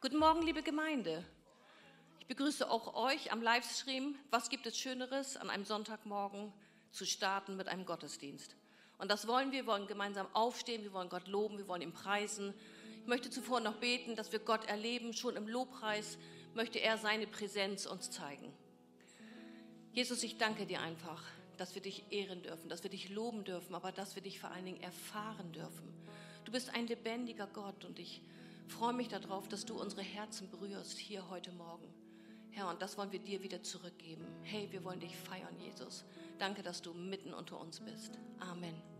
Guten Morgen, liebe Gemeinde. Ich begrüße auch euch am Livestream. Was gibt es Schöneres, an einem Sonntagmorgen zu starten mit einem Gottesdienst? Und das wollen wir. Wir wollen gemeinsam aufstehen, wir wollen Gott loben, wir wollen ihn preisen. Ich möchte zuvor noch beten, dass wir Gott erleben. Schon im Lobpreis möchte er seine Präsenz uns zeigen. Jesus, ich danke dir einfach, dass wir dich ehren dürfen, dass wir dich loben dürfen, aber dass wir dich vor allen Dingen erfahren dürfen. Du bist ein lebendiger Gott und ich freue mich darauf, dass du unsere Herzen berührst hier heute Morgen. Herr, und das wollen wir dir wieder zurückgeben. Hey, wir wollen dich feiern, Jesus. Danke, dass du mitten unter uns bist. Amen.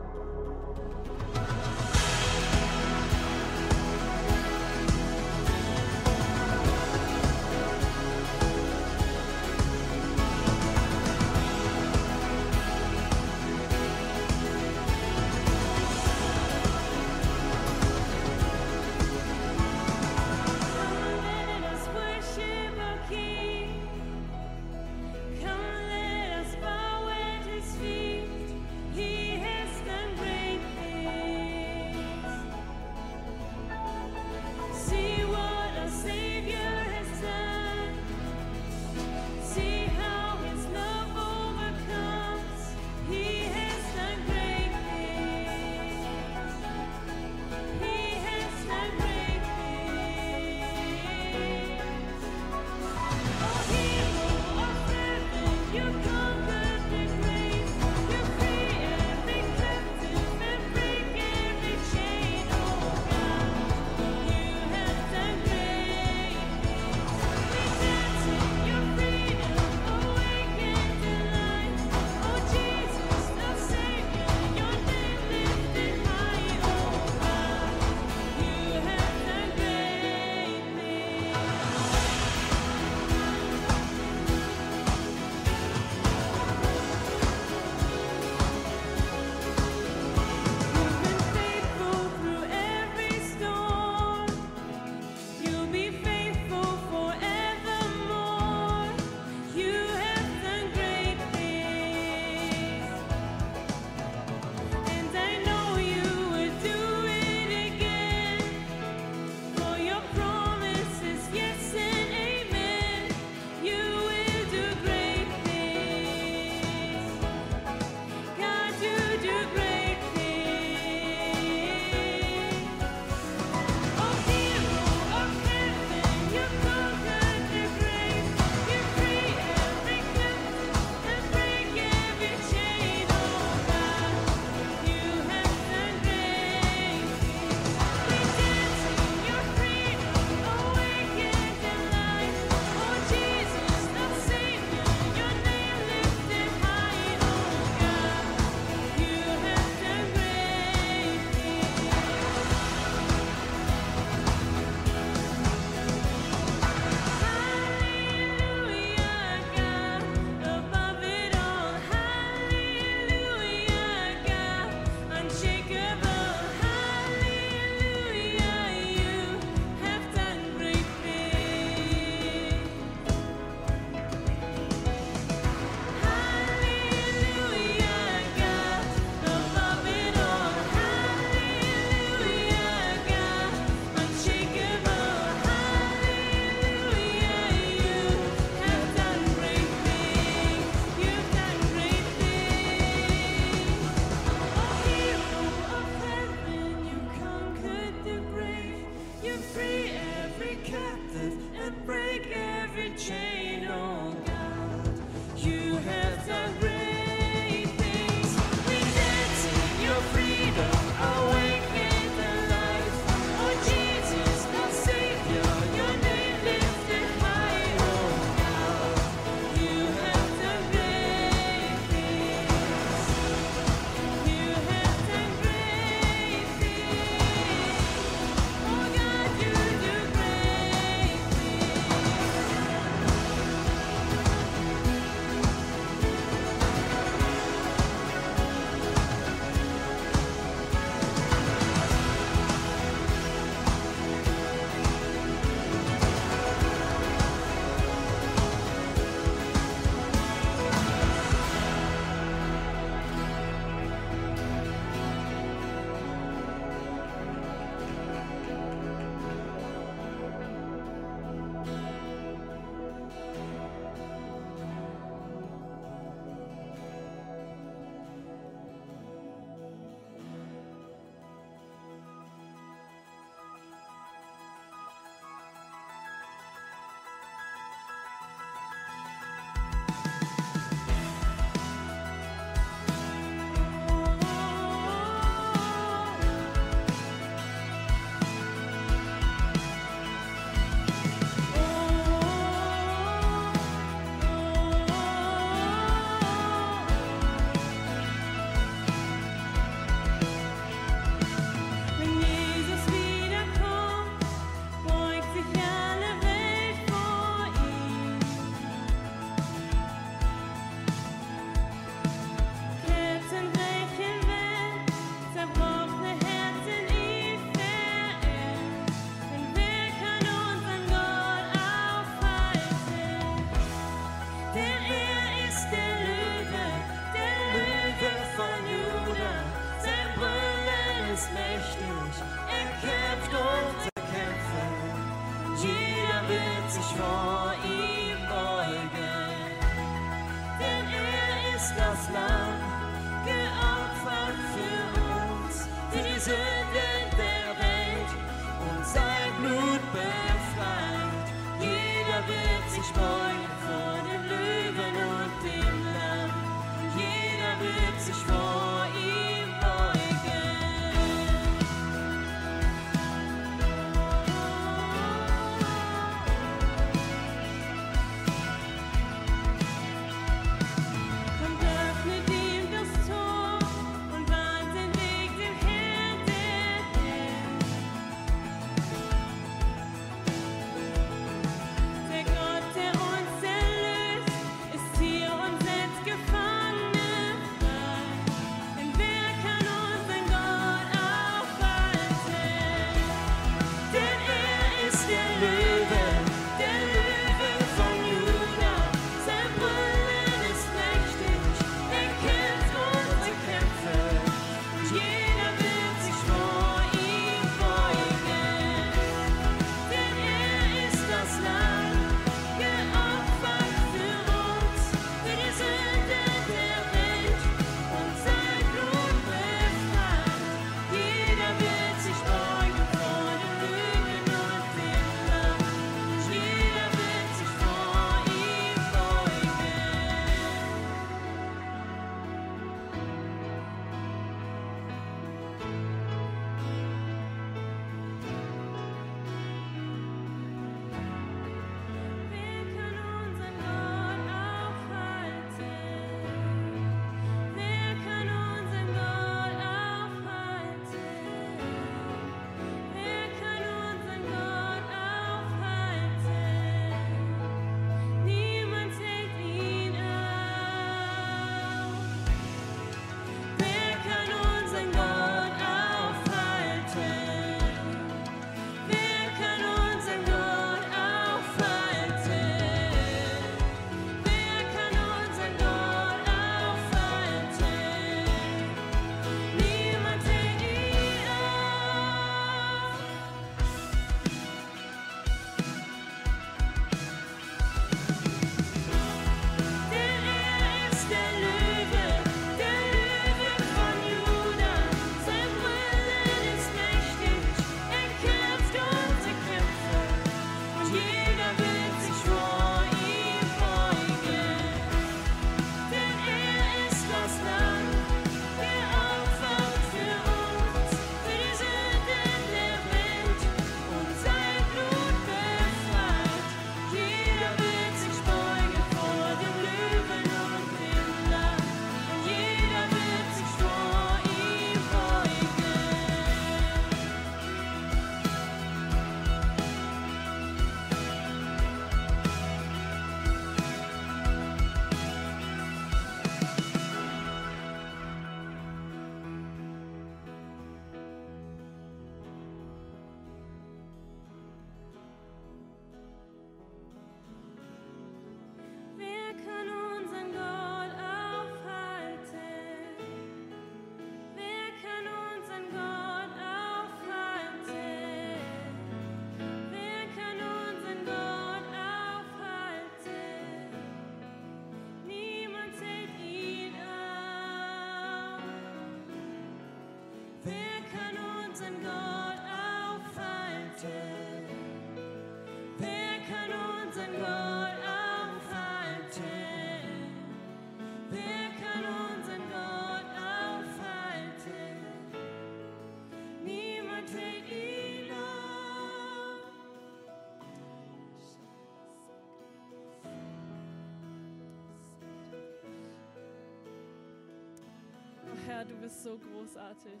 bist so großartig.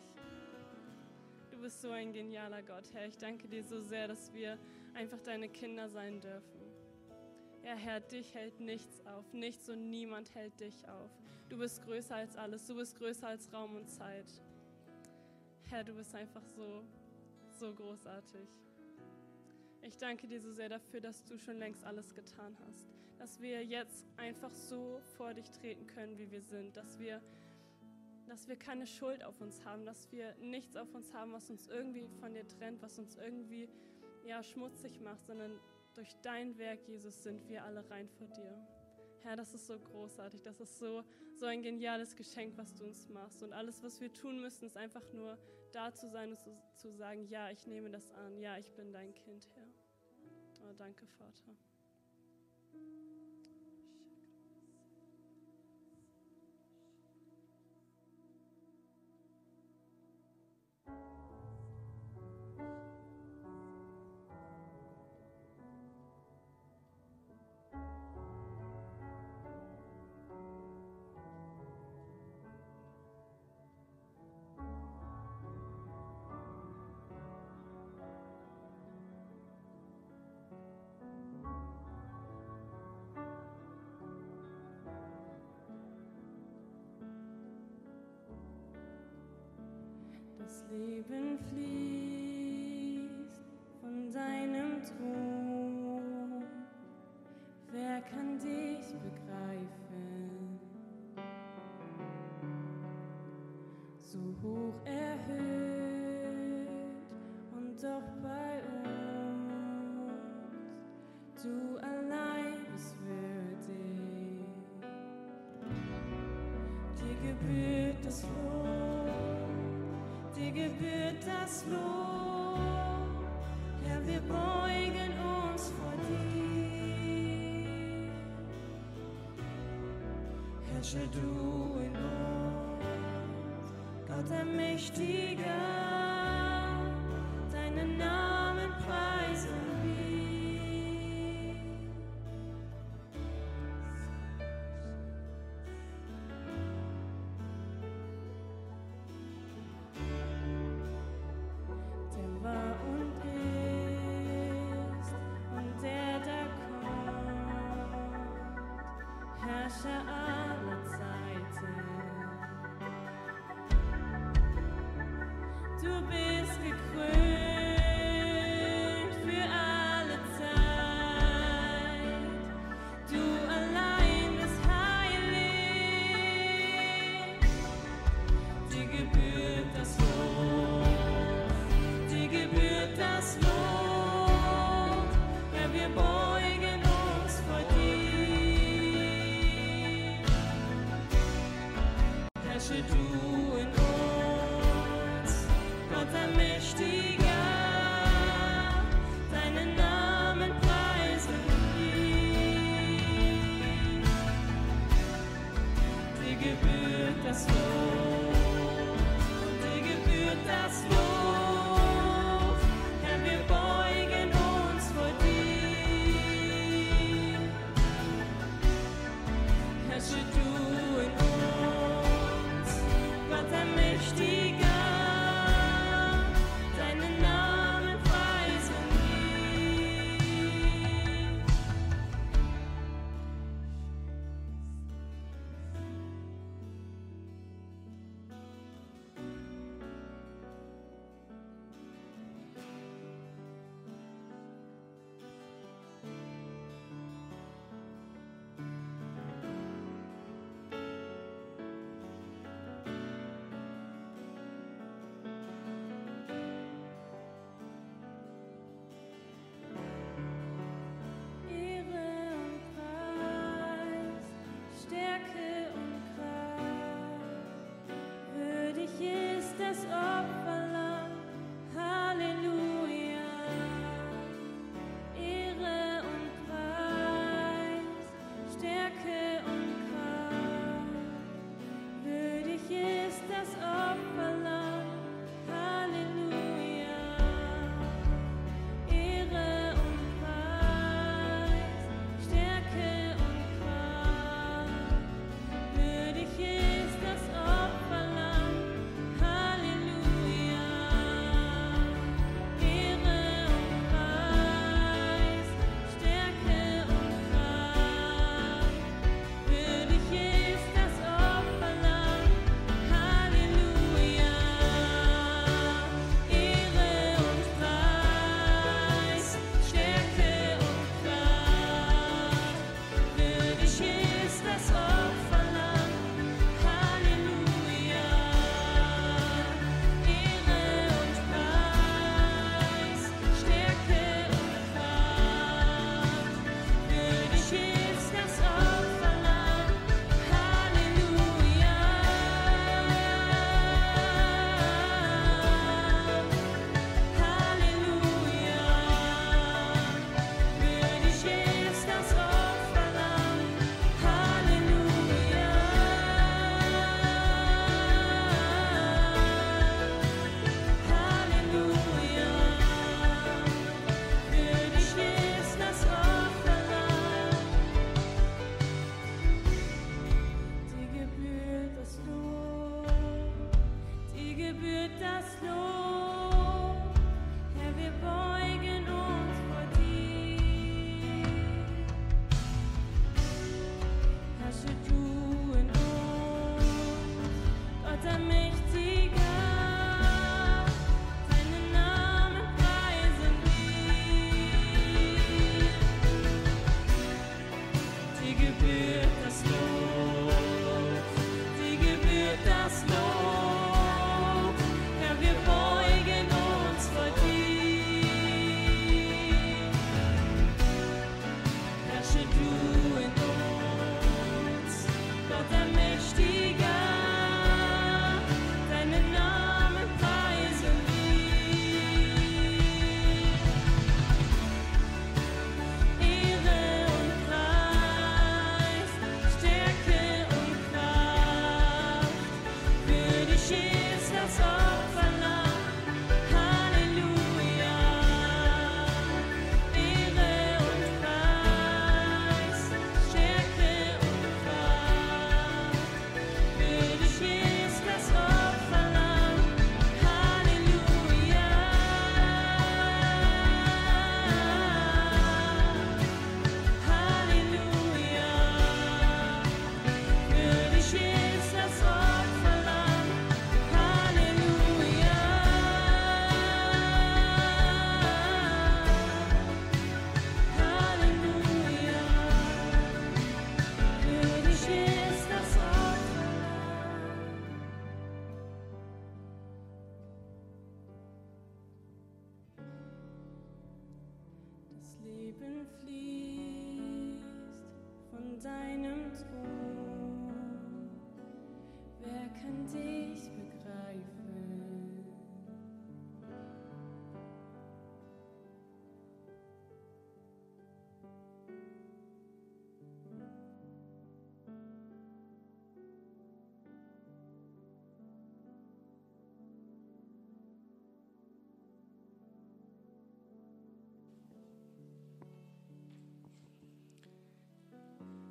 Du bist so ein genialer Gott, Herr. Ich danke dir so sehr, dass wir einfach deine Kinder sein dürfen. Ja, Herr, dich hält nichts auf. Nichts und niemand hält dich auf. Du bist größer als alles. Du bist größer als Raum und Zeit. Herr, du bist einfach so, so großartig. Ich danke dir so sehr dafür, dass du schon längst alles getan hast. Dass wir jetzt einfach so vor dich treten können, wie wir sind. Dass wir dass wir keine Schuld auf uns haben, dass wir nichts auf uns haben, was uns irgendwie von dir trennt, was uns irgendwie ja, schmutzig macht, sondern durch dein Werk, Jesus, sind wir alle rein vor dir. Herr, das ist so großartig, das ist so, so ein geniales Geschenk, was du uns machst. Und alles, was wir tun müssen, ist einfach nur da zu sein und zu, zu sagen, ja, ich nehme das an, ja, ich bin dein Kind, Herr. Oh, danke, Vater. Leben fließt von deinem Thron. Wer kann dich begreifen? So hoch erhöht und doch bei uns. Du allein bist würdig. Dir gebührt das Lob dir gebührt das Lob. Herr, wir beugen uns vor dir. Herrsche du in uns, Gott allmächtiger, deinen Namen Herrsche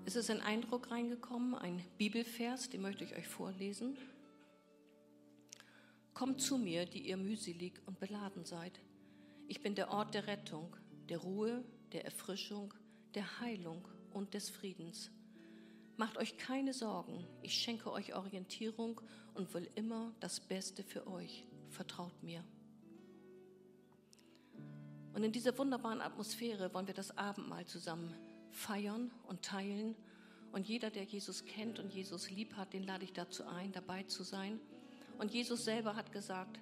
Es ist ein Eindruck reingekommen, ein Bibelvers, den möchte ich euch vorlesen. Kommt zu mir, die ihr mühselig und beladen seid. Ich bin der Ort der Rettung, der Ruhe, der Erfrischung, der Heilung und des Friedens. Macht euch keine Sorgen, ich schenke euch Orientierung und will immer das Beste für euch. Vertraut mir. Und in dieser wunderbaren Atmosphäre wollen wir das Abendmahl zusammen feiern und teilen. Und jeder, der Jesus kennt und Jesus lieb hat, den lade ich dazu ein, dabei zu sein. Und Jesus selber hat gesagt,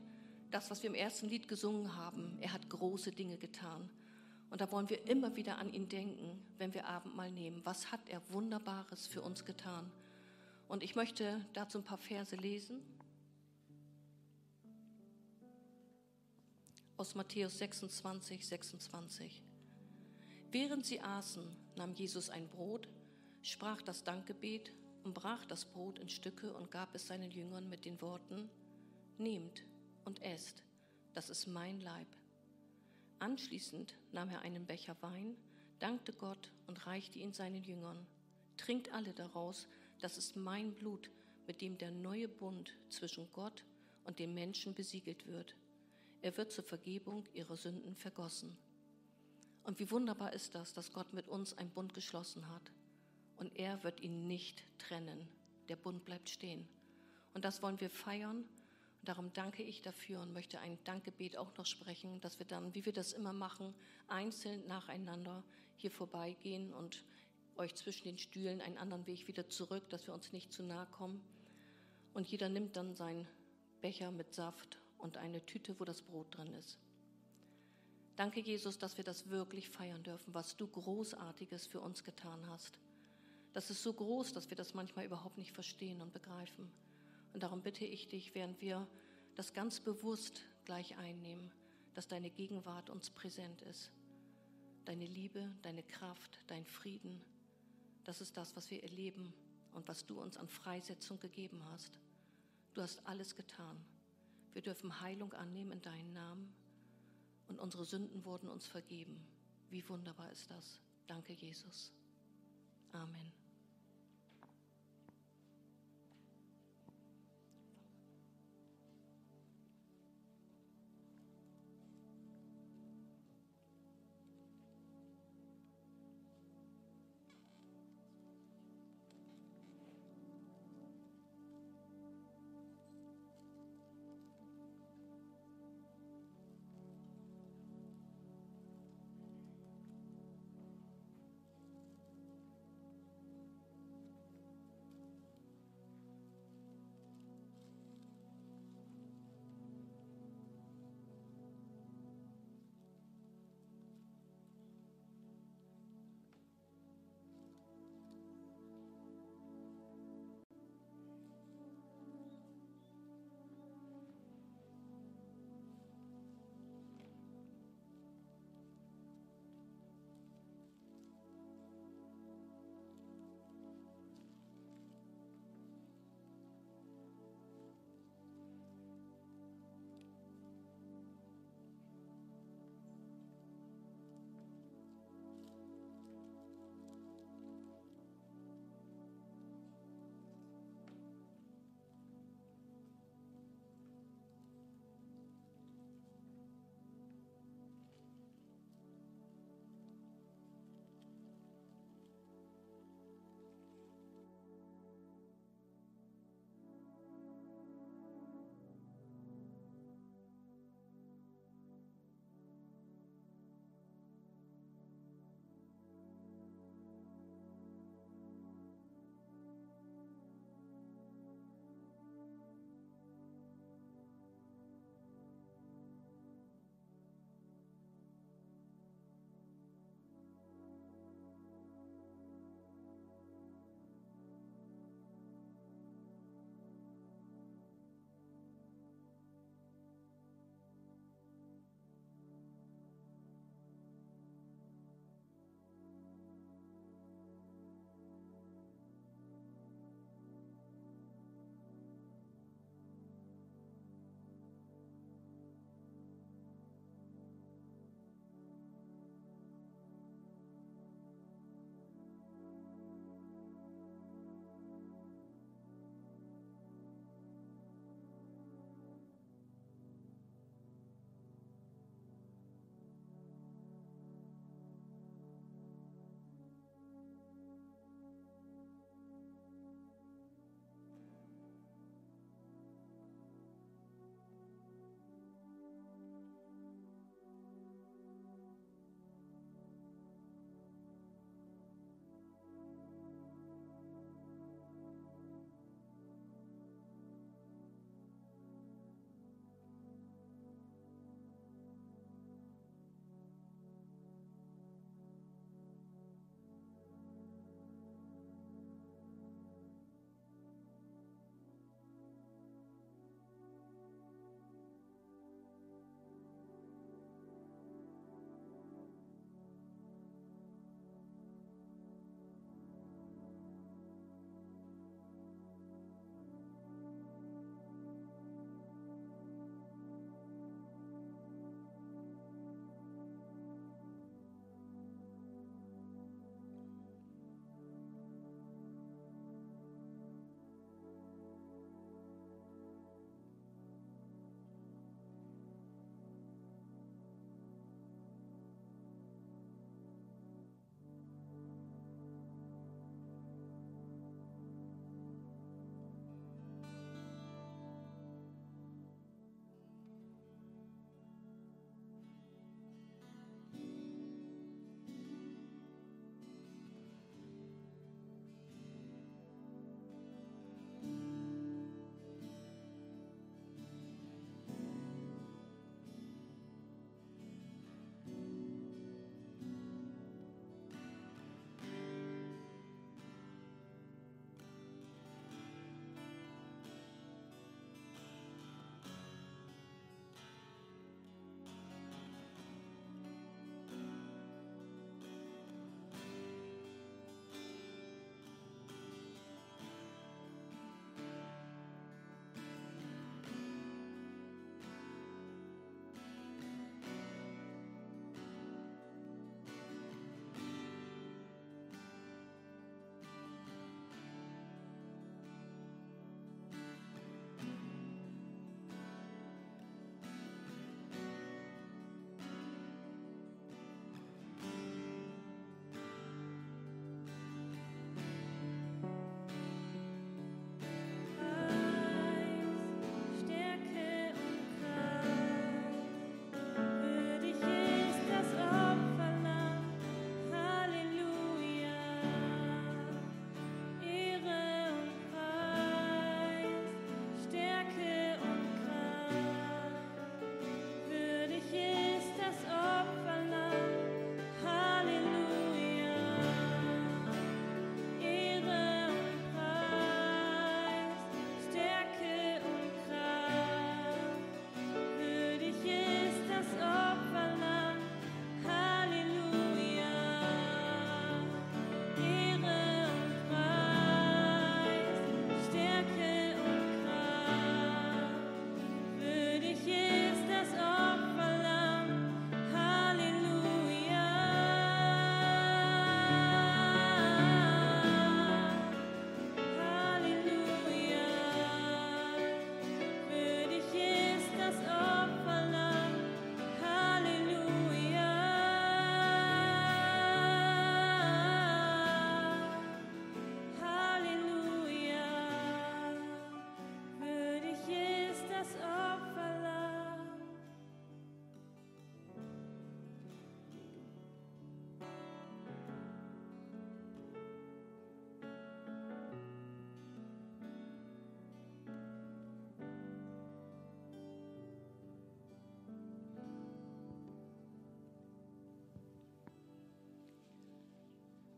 das, was wir im ersten Lied gesungen haben, er hat große Dinge getan. Und da wollen wir immer wieder an ihn denken, wenn wir Abendmahl nehmen. Was hat er Wunderbares für uns getan? Und ich möchte dazu ein paar Verse lesen. Aus Matthäus 26, 26. Während sie aßen, nahm Jesus ein Brot, sprach das Dankgebet und brach das Brot in Stücke und gab es seinen Jüngern mit den Worten, Nehmt und esst, das ist mein Leib. Anschließend nahm er einen Becher Wein, dankte Gott und reichte ihn seinen Jüngern. Trinkt alle daraus, das ist mein Blut, mit dem der neue Bund zwischen Gott und den Menschen besiegelt wird. Er wird zur Vergebung ihrer Sünden vergossen. Und wie wunderbar ist das, dass Gott mit uns einen Bund geschlossen hat. Und er wird ihn nicht trennen. Der Bund bleibt stehen. Und das wollen wir feiern. Und darum danke ich dafür und möchte ein Dankgebet auch noch sprechen, dass wir dann, wie wir das immer machen, einzeln nacheinander hier vorbeigehen und euch zwischen den Stühlen einen anderen Weg wieder zurück, dass wir uns nicht zu nahe kommen. Und jeder nimmt dann seinen Becher mit Saft und eine Tüte, wo das Brot drin ist. Danke, Jesus, dass wir das wirklich feiern dürfen, was du Großartiges für uns getan hast. Das ist so groß, dass wir das manchmal überhaupt nicht verstehen und begreifen. Und darum bitte ich dich, während wir das ganz bewusst gleich einnehmen, dass deine Gegenwart uns präsent ist. Deine Liebe, deine Kraft, dein Frieden, das ist das, was wir erleben und was du uns an Freisetzung gegeben hast. Du hast alles getan. Wir dürfen Heilung annehmen in deinen Namen und unsere Sünden wurden uns vergeben. Wie wunderbar ist das. Danke, Jesus. Amen.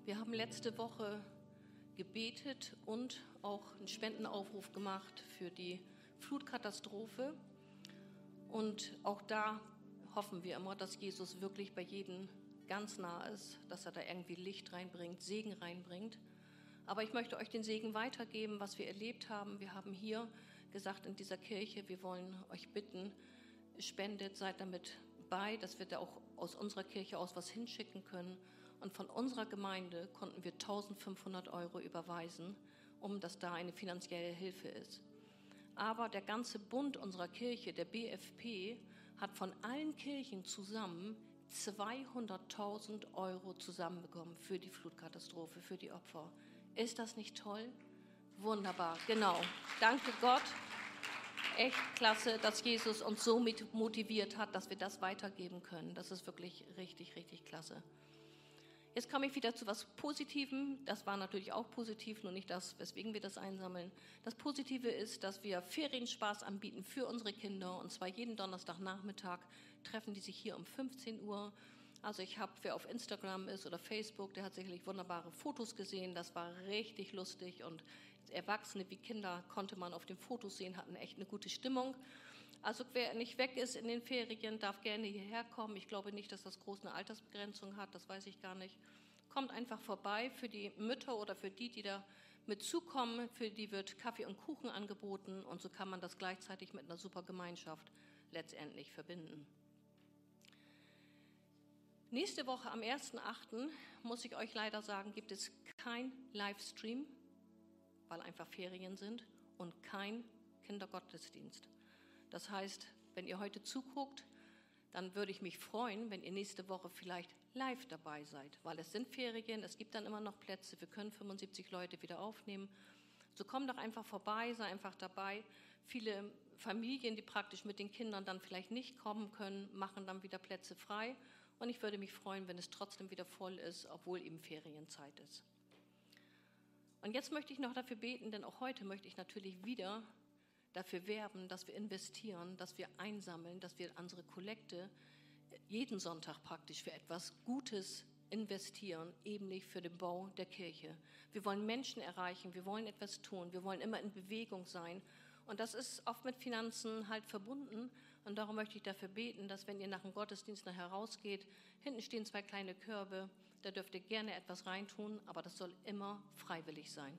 Wir haben letzte Woche gebetet und auch einen Spendenaufruf gemacht für die Flutkatastrophe. Und auch da hoffen wir immer, dass Jesus wirklich bei jedem ganz nah ist, dass er da irgendwie Licht reinbringt, Segen reinbringt. Aber ich möchte euch den Segen weitergeben, was wir erlebt haben. Wir haben hier gesagt in dieser Kirche, wir wollen euch bitten, spendet, seid damit bei, dass wir da auch aus unserer Kirche aus was hinschicken können. Und von unserer Gemeinde konnten wir 1500 Euro überweisen, um dass da eine finanzielle Hilfe ist. Aber der ganze Bund unserer Kirche, der BFP, hat von allen Kirchen zusammen 200.000 Euro zusammenbekommen für die Flutkatastrophe, für die Opfer. Ist das nicht toll? Wunderbar, genau. Danke Gott. Echt klasse, dass Jesus uns so motiviert hat, dass wir das weitergeben können. Das ist wirklich richtig, richtig klasse. Jetzt komme ich wieder zu was Positivem. Das war natürlich auch positiv, nur nicht das, weswegen wir das einsammeln. Das Positive ist, dass wir Ferienspaß anbieten für unsere Kinder. Und zwar jeden Donnerstagnachmittag treffen die sich hier um 15 Uhr. Also ich habe, wer auf Instagram ist oder Facebook, der hat sicherlich wunderbare Fotos gesehen. Das war richtig lustig und Erwachsene wie Kinder konnte man auf den Fotos sehen, hatten echt eine gute Stimmung. Also wer nicht weg ist in den Ferien, darf gerne hierher kommen. Ich glaube nicht, dass das groß eine Altersbegrenzung hat, das weiß ich gar nicht. Kommt einfach vorbei für die Mütter oder für die, die da mit zukommen. Für die wird Kaffee und Kuchen angeboten und so kann man das gleichzeitig mit einer super Gemeinschaft letztendlich verbinden. Nächste Woche am 1.8. muss ich euch leider sagen, gibt es kein Livestream, weil einfach Ferien sind und kein Kindergottesdienst. Das heißt, wenn ihr heute zuguckt, dann würde ich mich freuen, wenn ihr nächste Woche vielleicht live dabei seid, weil es sind Ferien, es gibt dann immer noch Plätze, wir können 75 Leute wieder aufnehmen. So komm doch einfach vorbei, sei einfach dabei. Viele Familien, die praktisch mit den Kindern dann vielleicht nicht kommen können, machen dann wieder Plätze frei. Und ich würde mich freuen, wenn es trotzdem wieder voll ist, obwohl eben Ferienzeit ist. Und jetzt möchte ich noch dafür beten, denn auch heute möchte ich natürlich wieder dafür werben, dass wir investieren, dass wir einsammeln, dass wir unsere Kollekte jeden Sonntag praktisch für etwas Gutes investieren, eben nicht für den Bau der Kirche. Wir wollen Menschen erreichen, wir wollen etwas tun, wir wollen immer in Bewegung sein. Und das ist oft mit Finanzen halt verbunden. Und darum möchte ich dafür beten, dass wenn ihr nach dem Gottesdienst nachher rausgeht, hinten stehen zwei kleine Körbe, da dürft ihr gerne etwas reintun, aber das soll immer freiwillig sein.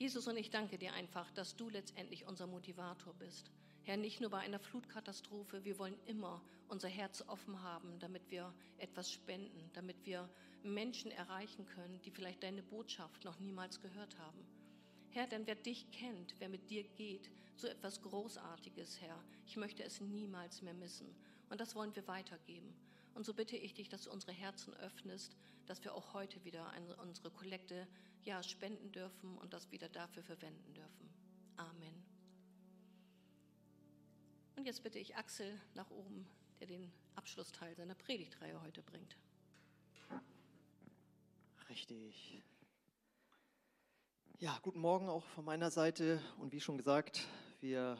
Jesus, und ich danke dir einfach, dass du letztendlich unser Motivator bist. Herr, nicht nur bei einer Flutkatastrophe, wir wollen immer unser Herz offen haben, damit wir etwas spenden, damit wir Menschen erreichen können, die vielleicht deine Botschaft noch niemals gehört haben. Herr, denn wer dich kennt, wer mit dir geht, so etwas Großartiges, Herr, ich möchte es niemals mehr missen. Und das wollen wir weitergeben. Und so bitte ich dich, dass du unsere Herzen öffnest, dass wir auch heute wieder unsere Kollekte ja, spenden dürfen und das wieder dafür verwenden dürfen. Amen. Und jetzt bitte ich Axel nach oben, der den Abschlussteil seiner Predigtreihe heute bringt. Richtig. Ja, guten Morgen auch von meiner Seite. Und wie schon gesagt, wir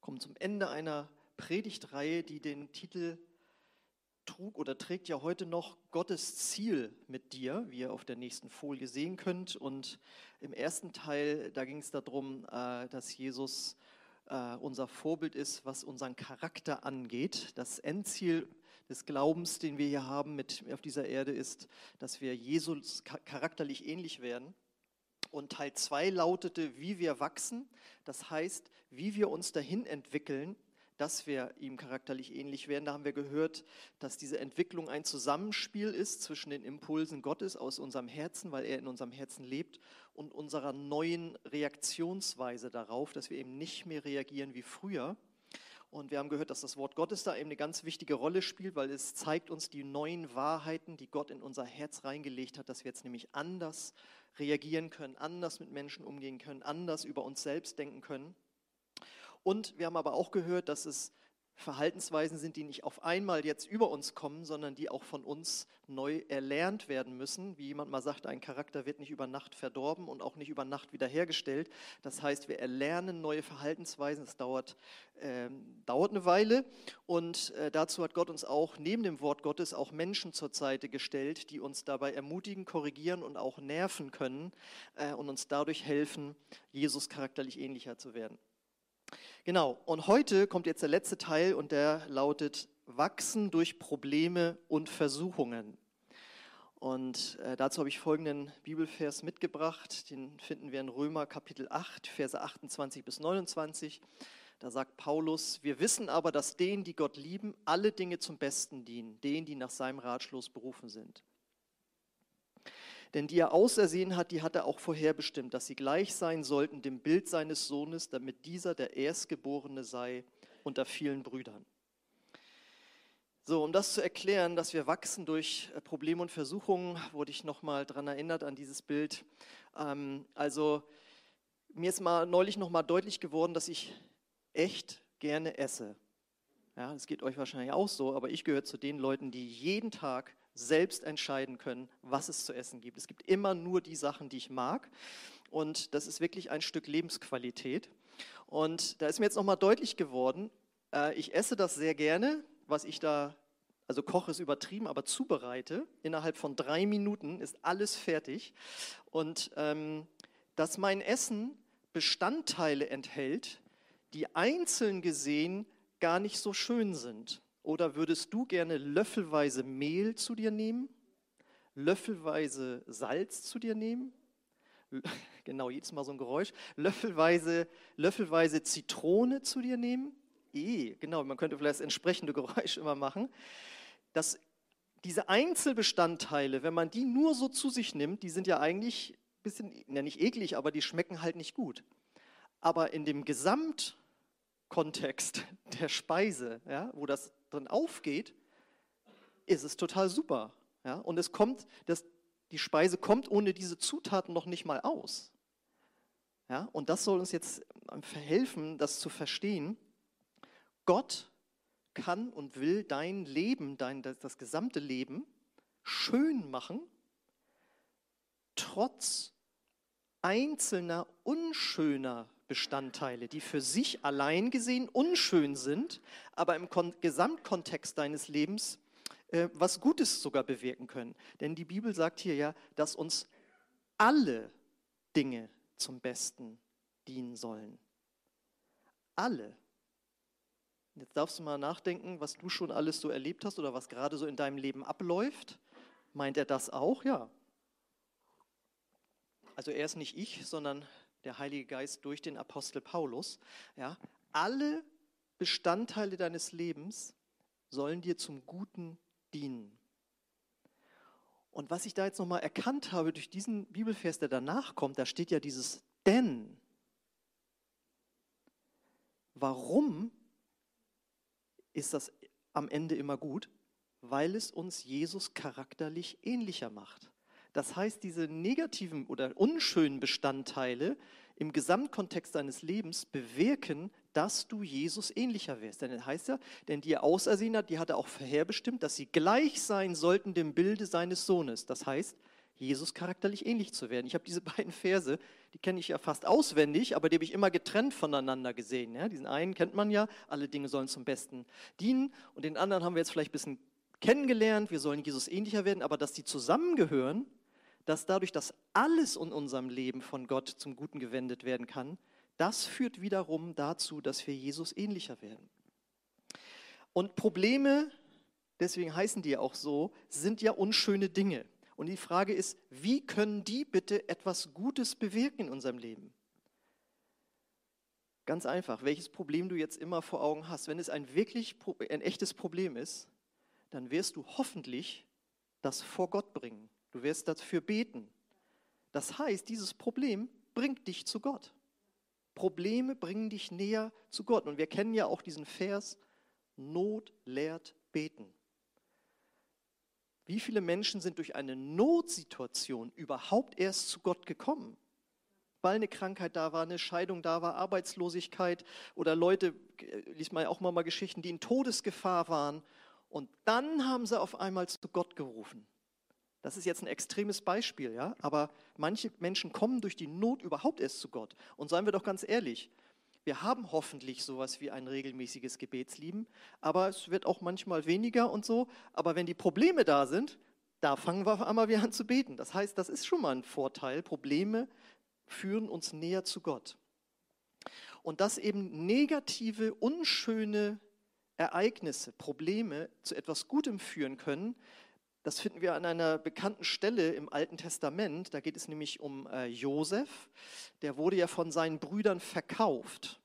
kommen zum Ende einer Predigtreihe, die den Titel trug oder trägt ja heute noch Gottes Ziel mit dir, wie ihr auf der nächsten Folie sehen könnt. Und im ersten Teil, da ging es darum, äh, dass Jesus äh, unser Vorbild ist, was unseren Charakter angeht. Das Endziel des Glaubens, den wir hier haben mit auf dieser Erde, ist, dass wir Jesus charakterlich ähnlich werden. Und Teil 2 lautete, wie wir wachsen, das heißt, wie wir uns dahin entwickeln, dass wir ihm charakterlich ähnlich werden. Da haben wir gehört, dass diese Entwicklung ein Zusammenspiel ist zwischen den Impulsen Gottes aus unserem Herzen, weil er in unserem Herzen lebt, und unserer neuen Reaktionsweise darauf, dass wir eben nicht mehr reagieren wie früher. Und wir haben gehört, dass das Wort Gottes da eben eine ganz wichtige Rolle spielt, weil es zeigt uns die neuen Wahrheiten, die Gott in unser Herz reingelegt hat, dass wir jetzt nämlich anders reagieren können, anders mit Menschen umgehen können, anders über uns selbst denken können. Und wir haben aber auch gehört, dass es Verhaltensweisen sind, die nicht auf einmal jetzt über uns kommen, sondern die auch von uns neu erlernt werden müssen. Wie jemand mal sagte, ein Charakter wird nicht über Nacht verdorben und auch nicht über Nacht wiederhergestellt. Das heißt, wir erlernen neue Verhaltensweisen. Es dauert, ähm, dauert eine Weile. Und äh, dazu hat Gott uns auch neben dem Wort Gottes auch Menschen zur Seite gestellt, die uns dabei ermutigen, korrigieren und auch nerven können äh, und uns dadurch helfen, Jesus charakterlich ähnlicher zu werden. Genau, und heute kommt jetzt der letzte Teil und der lautet Wachsen durch Probleme und Versuchungen. Und äh, dazu habe ich folgenden Bibelvers mitgebracht, den finden wir in Römer Kapitel 8, Verse 28 bis 29. Da sagt Paulus, wir wissen aber, dass denen, die Gott lieben, alle Dinge zum Besten dienen, denen, die nach seinem Ratschluss berufen sind. Denn die er ausersehen hat, die hat er auch vorherbestimmt, dass sie gleich sein sollten dem Bild seines Sohnes, damit dieser der Erstgeborene sei unter vielen Brüdern. So, um das zu erklären, dass wir wachsen durch äh, Probleme und Versuchungen, wurde ich nochmal daran erinnert an dieses Bild. Ähm, also mir ist mal neulich nochmal deutlich geworden, dass ich echt gerne esse. Ja, das geht euch wahrscheinlich auch so, aber ich gehöre zu den Leuten, die jeden Tag selbst entscheiden können, was es zu essen gibt. Es gibt immer nur die Sachen, die ich mag. Und das ist wirklich ein Stück Lebensqualität. Und da ist mir jetzt nochmal deutlich geworden, äh, ich esse das sehr gerne, was ich da, also koche ist übertrieben, aber zubereite. Innerhalb von drei Minuten ist alles fertig. Und ähm, dass mein Essen Bestandteile enthält, die einzeln gesehen gar nicht so schön sind. Oder würdest du gerne löffelweise Mehl zu dir nehmen? Löffelweise Salz zu dir nehmen? Genau, jedes Mal so ein Geräusch. Löffelweise, löffelweise Zitrone zu dir nehmen? Eh, genau, man könnte vielleicht das entsprechende Geräusch immer machen. Das, diese Einzelbestandteile, wenn man die nur so zu sich nimmt, die sind ja eigentlich ein bisschen, ja nicht eklig, aber die schmecken halt nicht gut. Aber in dem Gesamtkontext der Speise, ja, wo das drin aufgeht, ist es total super. Ja? Und es kommt, das, die Speise kommt ohne diese Zutaten noch nicht mal aus. Ja? Und das soll uns jetzt verhelfen, das zu verstehen. Gott kann und will dein Leben, dein, das, das gesamte Leben schön machen, trotz einzelner unschöner Bestandteile, die für sich allein gesehen unschön sind, aber im Kon Gesamtkontext deines Lebens äh, was Gutes sogar bewirken können. Denn die Bibel sagt hier ja, dass uns alle Dinge zum Besten dienen sollen. Alle. Jetzt darfst du mal nachdenken, was du schon alles so erlebt hast oder was gerade so in deinem Leben abläuft. Meint er das auch? Ja. Also er ist nicht ich, sondern der Heilige Geist durch den Apostel Paulus. Ja, alle Bestandteile deines Lebens sollen dir zum Guten dienen. Und was ich da jetzt nochmal erkannt habe durch diesen Bibelvers, der danach kommt, da steht ja dieses denn. Warum ist das am Ende immer gut? Weil es uns Jesus charakterlich ähnlicher macht. Das heißt, diese negativen oder unschönen Bestandteile im Gesamtkontext deines Lebens bewirken, dass du Jesus ähnlicher wirst. Denn das heißt ja, denn die er ausersehen hat, die hat er auch vorherbestimmt, dass sie gleich sein sollten dem Bilde seines Sohnes. Das heißt, Jesus charakterlich ähnlich zu werden. Ich habe diese beiden Verse, die kenne ich ja fast auswendig, aber die habe ich immer getrennt voneinander gesehen. Ja, diesen einen kennt man ja, alle Dinge sollen zum Besten dienen. Und den anderen haben wir jetzt vielleicht ein bisschen kennengelernt, wir sollen Jesus ähnlicher werden, aber dass die zusammengehören, dass dadurch, dass alles in unserem Leben von Gott zum Guten gewendet werden kann, das führt wiederum dazu, dass wir Jesus ähnlicher werden. Und Probleme, deswegen heißen die ja auch so, sind ja unschöne Dinge. Und die Frage ist, wie können die bitte etwas Gutes bewirken in unserem Leben? Ganz einfach, welches Problem du jetzt immer vor Augen hast. Wenn es ein wirklich ein echtes Problem ist, dann wirst du hoffentlich das vor Gott bringen. Du wirst dafür beten. Das heißt, dieses Problem bringt dich zu Gott. Probleme bringen dich näher zu Gott. Und wir kennen ja auch diesen Vers, Not lehrt beten. Wie viele Menschen sind durch eine Notsituation überhaupt erst zu Gott gekommen? weil eine Krankheit da war, eine Scheidung da war, Arbeitslosigkeit oder Leute, äh, liest man ja auch mal, mal Geschichten, die in Todesgefahr waren. Und dann haben sie auf einmal zu Gott gerufen. Das ist jetzt ein extremes Beispiel, ja, aber manche Menschen kommen durch die Not überhaupt erst zu Gott. Und seien wir doch ganz ehrlich, wir haben hoffentlich sowas wie ein regelmäßiges Gebetsleben, aber es wird auch manchmal weniger und so. Aber wenn die Probleme da sind, da fangen wir auf einmal wieder an zu beten. Das heißt, das ist schon mal ein Vorteil. Probleme führen uns näher zu Gott. Und dass eben negative, unschöne Ereignisse, Probleme zu etwas Gutem führen können, das finden wir an einer bekannten Stelle im Alten Testament. Da geht es nämlich um äh, Josef. Der wurde ja von seinen Brüdern verkauft.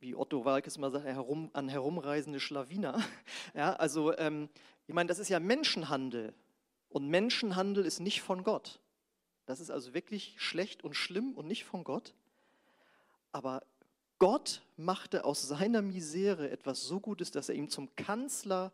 Wie Otto Walkes mal sagt, herum, an herumreisende Schlawiner. Ja, also, ähm, ich meine, das ist ja Menschenhandel. Und Menschenhandel ist nicht von Gott. Das ist also wirklich schlecht und schlimm und nicht von Gott. Aber Gott machte aus seiner Misere etwas so Gutes, dass er ihm zum Kanzler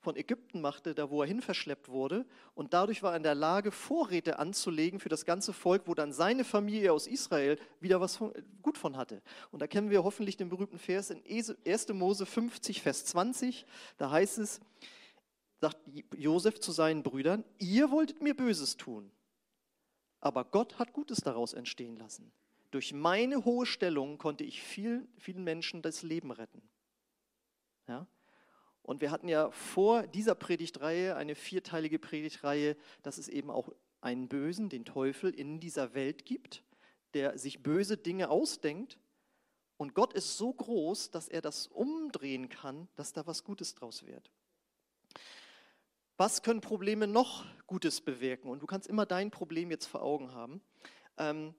von Ägypten machte, da wo er hin verschleppt wurde. Und dadurch war er in der Lage, Vorräte anzulegen für das ganze Volk, wo dann seine Familie aus Israel wieder was von, gut von hatte. Und da kennen wir hoffentlich den berühmten Vers in 1. Mose 50, Vers 20. Da heißt es, sagt Josef zu seinen Brüdern, ihr wolltet mir Böses tun, aber Gott hat Gutes daraus entstehen lassen. Durch meine hohe Stellung konnte ich vielen, vielen Menschen das Leben retten. Ja? Und wir hatten ja vor dieser Predigtreihe eine vierteilige Predigtreihe, dass es eben auch einen Bösen, den Teufel, in dieser Welt gibt, der sich böse Dinge ausdenkt. Und Gott ist so groß, dass er das umdrehen kann, dass da was Gutes draus wird. Was können Probleme noch Gutes bewirken? Und du kannst immer dein Problem jetzt vor Augen haben. Ähm,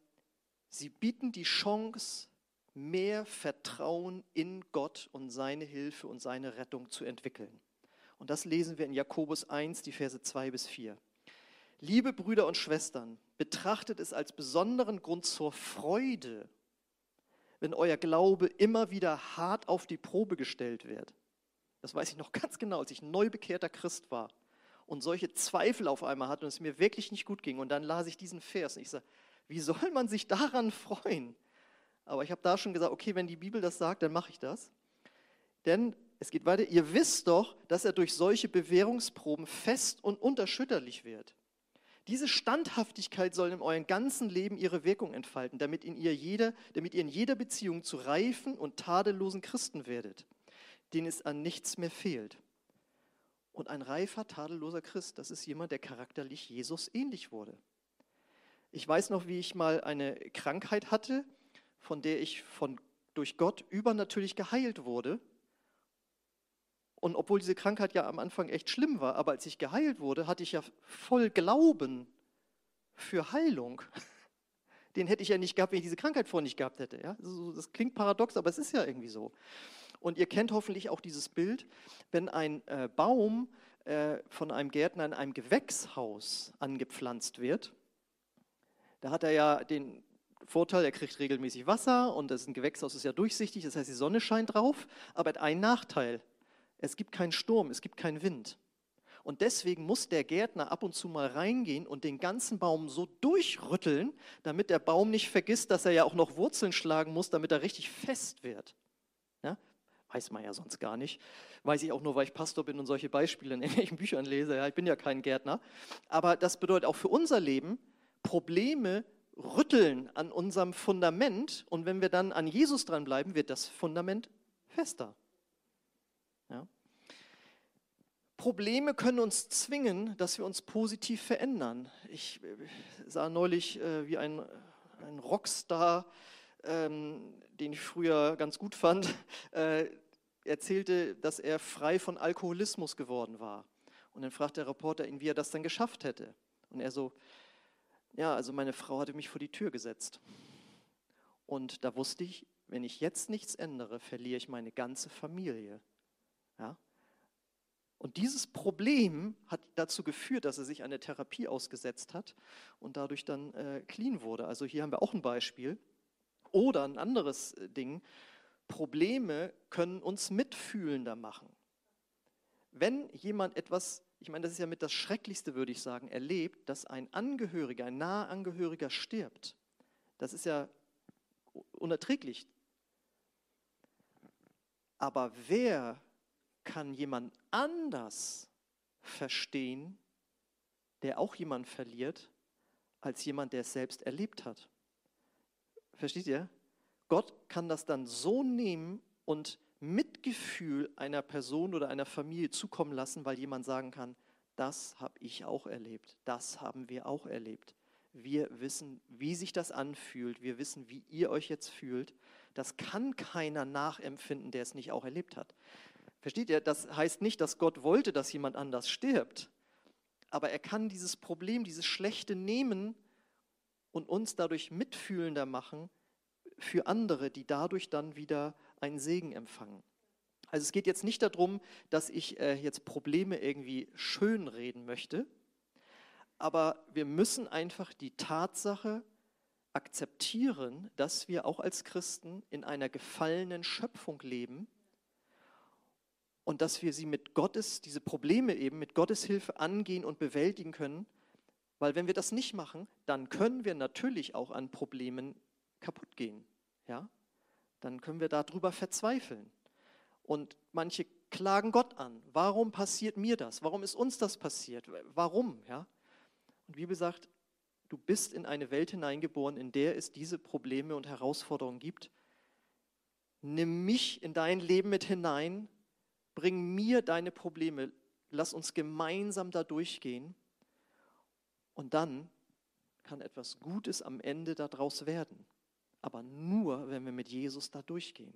sie bieten die Chance, mehr Vertrauen in Gott und seine Hilfe und seine Rettung zu entwickeln. Und das lesen wir in Jakobus 1, die Verse 2 bis 4. Liebe Brüder und Schwestern, betrachtet es als besonderen Grund zur Freude, wenn euer Glaube immer wieder hart auf die Probe gestellt wird. Das weiß ich noch ganz genau, als ich neu bekehrter Christ war und solche Zweifel auf einmal hatte und es mir wirklich nicht gut ging. Und dann las ich diesen Vers und ich sage, wie soll man sich daran freuen? Aber ich habe da schon gesagt, okay, wenn die Bibel das sagt, dann mache ich das. Denn es geht weiter, ihr wisst doch, dass er durch solche Bewährungsproben fest und unerschütterlich wird. Diese Standhaftigkeit soll in eurem ganzen Leben ihre Wirkung entfalten, damit, in ihr jeder, damit ihr in jeder Beziehung zu reifen und tadellosen Christen werdet, denen es an nichts mehr fehlt. Und ein reifer, tadelloser Christ, das ist jemand, der charakterlich Jesus ähnlich wurde. Ich weiß noch, wie ich mal eine Krankheit hatte, von der ich von, durch Gott übernatürlich geheilt wurde. Und obwohl diese Krankheit ja am Anfang echt schlimm war, aber als ich geheilt wurde, hatte ich ja voll Glauben für Heilung. Den hätte ich ja nicht gehabt, wenn ich diese Krankheit vorher nicht gehabt hätte. Ja? Das klingt paradox, aber es ist ja irgendwie so. Und ihr kennt hoffentlich auch dieses Bild, wenn ein äh, Baum äh, von einem Gärtner in einem Gewächshaus angepflanzt wird. Da hat er ja den Vorteil, er kriegt regelmäßig Wasser und das ist ein Gewächshaus, ist ja durchsichtig, das heißt, die Sonne scheint drauf, aber er hat einen Nachteil. Es gibt keinen Sturm, es gibt keinen Wind. Und deswegen muss der Gärtner ab und zu mal reingehen und den ganzen Baum so durchrütteln, damit der Baum nicht vergisst, dass er ja auch noch Wurzeln schlagen muss, damit er richtig fest wird. Ja? Weiß man ja sonst gar nicht. Weiß ich auch nur, weil ich Pastor bin und solche Beispiele in irgendwelchen Büchern lese. Ja, ich bin ja kein Gärtner. Aber das bedeutet auch für unser Leben, Probleme rütteln an unserem Fundament und wenn wir dann an Jesus dranbleiben, wird das Fundament fester. Ja? Probleme können uns zwingen, dass wir uns positiv verändern. Ich äh, sah neulich, äh, wie ein, ein Rockstar, ähm, den ich früher ganz gut fand, äh, erzählte, dass er frei von Alkoholismus geworden war. Und dann fragte der Reporter ihn, wie er das dann geschafft hätte. Und er so, ja, also meine Frau hatte mich vor die Tür gesetzt. Und da wusste ich, wenn ich jetzt nichts ändere, verliere ich meine ganze Familie. Ja? Und dieses Problem hat dazu geführt, dass er sich eine Therapie ausgesetzt hat und dadurch dann äh, clean wurde. Also hier haben wir auch ein Beispiel. Oder ein anderes äh, Ding, Probleme können uns mitfühlender machen. Wenn jemand etwas ich meine, das ist ja mit das Schrecklichste, würde ich sagen, erlebt, dass ein Angehöriger, ein naher Angehöriger stirbt. Das ist ja unerträglich. Aber wer kann jemand anders verstehen, der auch jemand verliert, als jemand, der es selbst erlebt hat? Versteht ihr? Gott kann das dann so nehmen und Mitgefühl einer Person oder einer Familie zukommen lassen, weil jemand sagen kann, das habe ich auch erlebt, das haben wir auch erlebt. Wir wissen, wie sich das anfühlt, wir wissen, wie ihr euch jetzt fühlt. Das kann keiner nachempfinden, der es nicht auch erlebt hat. Versteht ihr? Das heißt nicht, dass Gott wollte, dass jemand anders stirbt, aber er kann dieses Problem, dieses Schlechte nehmen und uns dadurch mitfühlender machen für andere, die dadurch dann wieder einen Segen empfangen. Also es geht jetzt nicht darum, dass ich äh, jetzt Probleme irgendwie schönreden möchte, aber wir müssen einfach die Tatsache akzeptieren, dass wir auch als Christen in einer gefallenen Schöpfung leben und dass wir sie mit Gottes, diese Probleme eben mit Gottes Hilfe angehen und bewältigen können, weil wenn wir das nicht machen, dann können wir natürlich auch an Problemen kaputt gehen. Ja? Dann können wir darüber verzweifeln. Und manche klagen Gott an. Warum passiert mir das? Warum ist uns das passiert? Warum? Ja? Und die Bibel sagt, du bist in eine Welt hineingeboren, in der es diese Probleme und Herausforderungen gibt. Nimm mich in dein Leben mit hinein, bring mir deine Probleme, lass uns gemeinsam da durchgehen und dann kann etwas Gutes am Ende daraus werden. Aber nur, wenn wir mit Jesus da durchgehen.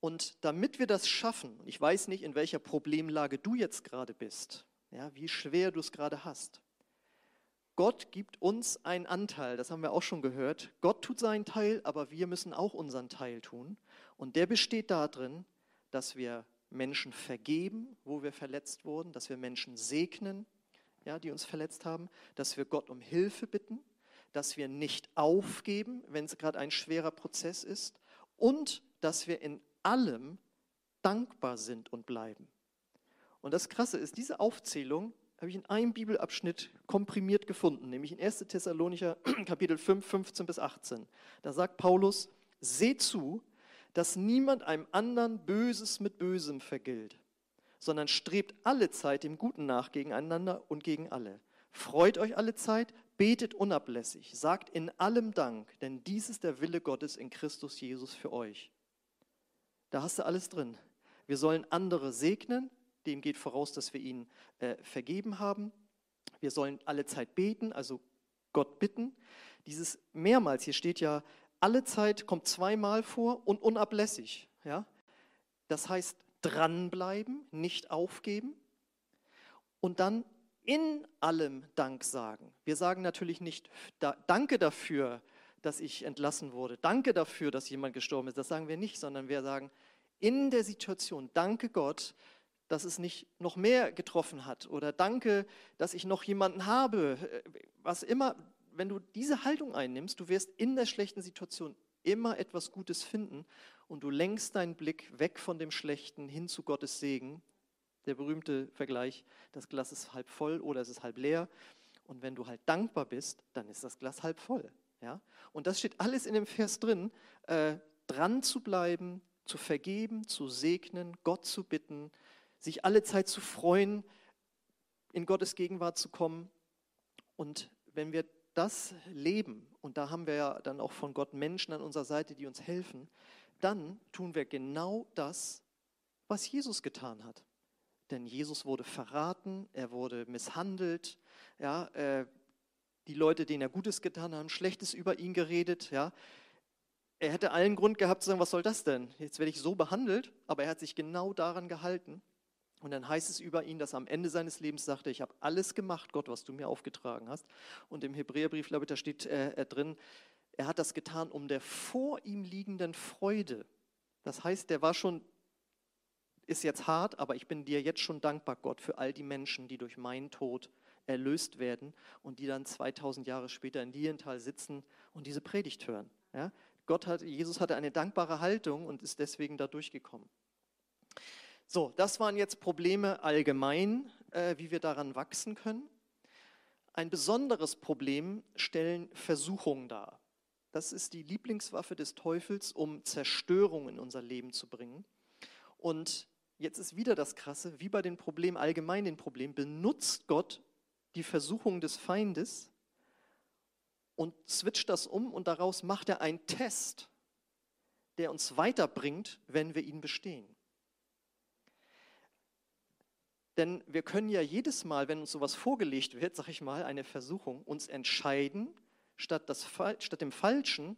Und damit wir das schaffen, ich weiß nicht, in welcher Problemlage du jetzt gerade bist, ja, wie schwer du es gerade hast. Gott gibt uns einen Anteil, das haben wir auch schon gehört. Gott tut seinen Teil, aber wir müssen auch unseren Teil tun. Und der besteht darin, dass wir Menschen vergeben, wo wir verletzt wurden, dass wir Menschen segnen, ja, die uns verletzt haben, dass wir Gott um Hilfe bitten, dass wir nicht aufgeben, wenn es gerade ein schwerer Prozess ist und dass wir in allem dankbar sind und bleiben. Und das Krasse ist, diese Aufzählung habe ich in einem Bibelabschnitt komprimiert gefunden, nämlich in 1. Thessalonicher Kapitel 5, 15 bis 18. Da sagt Paulus, seht zu, dass niemand einem anderen Böses mit Bösem vergilt, sondern strebt alle Zeit dem Guten nach gegeneinander und gegen alle. Freut euch alle Zeit, betet unablässig, sagt in allem Dank, denn dies ist der Wille Gottes in Christus Jesus für euch. Da hast du alles drin. Wir sollen andere segnen, dem geht voraus, dass wir ihnen äh, vergeben haben. Wir sollen alle Zeit beten, also Gott bitten. Dieses mehrmals, hier steht ja, alle Zeit kommt zweimal vor und unablässig. Ja? Das heißt, dranbleiben, nicht aufgeben und dann in allem Dank sagen. Wir sagen natürlich nicht, da, danke dafür, dass ich entlassen wurde. Danke dafür, dass jemand gestorben ist. Das sagen wir nicht, sondern wir sagen in der Situation, danke Gott, dass es nicht noch mehr getroffen hat oder danke, dass ich noch jemanden habe. Was immer, wenn du diese Haltung einnimmst, du wirst in der schlechten Situation immer etwas Gutes finden und du lenkst deinen Blick weg von dem Schlechten hin zu Gottes Segen. Der berühmte Vergleich, das Glas ist halb voll oder es ist halb leer. Und wenn du halt dankbar bist, dann ist das Glas halb voll. Ja? Und das steht alles in dem Vers drin, äh, dran zu bleiben, zu vergeben, zu segnen, Gott zu bitten, sich alle Zeit zu freuen, in Gottes Gegenwart zu kommen. Und wenn wir das leben, und da haben wir ja dann auch von Gott Menschen an unserer Seite, die uns helfen, dann tun wir genau das, was Jesus getan hat. Denn Jesus wurde verraten, er wurde misshandelt, ja, äh, die Leute, denen er Gutes getan haben, Schlechtes über ihn geredet. Ja. Er hätte allen Grund gehabt zu sagen, was soll das denn? Jetzt werde ich so behandelt, aber er hat sich genau daran gehalten. Und dann heißt es über ihn, dass er am Ende seines Lebens sagte, ich habe alles gemacht, Gott, was du mir aufgetragen hast. Und im Hebräerbrief, glaube ich, da steht äh, drin, er hat das getan um der vor ihm liegenden Freude. Das heißt, der war schon, ist jetzt hart, aber ich bin dir jetzt schon dankbar, Gott, für all die Menschen, die durch meinen Tod erlöst werden und die dann 2000 Jahre später in Lienthal sitzen und diese Predigt hören. Ja? Gott hat, Jesus hatte eine dankbare Haltung und ist deswegen da durchgekommen. So, das waren jetzt Probleme allgemein, äh, wie wir daran wachsen können. ein besonderes Problem stellen Versuchungen dar. Das ist die Lieblingswaffe des Teufels, um Zerstörung in unser Leben zu bringen. Und jetzt ist wieder das Krasse, wie bei den Problemen, allgemein den Problemen, benutzt Gott die Versuchung des Feindes und switcht das um und daraus macht er einen Test, der uns weiterbringt, wenn wir ihn bestehen. Denn wir können ja jedes Mal, wenn uns sowas vorgelegt wird, sag ich mal, eine Versuchung, uns entscheiden, statt, das, statt dem Falschen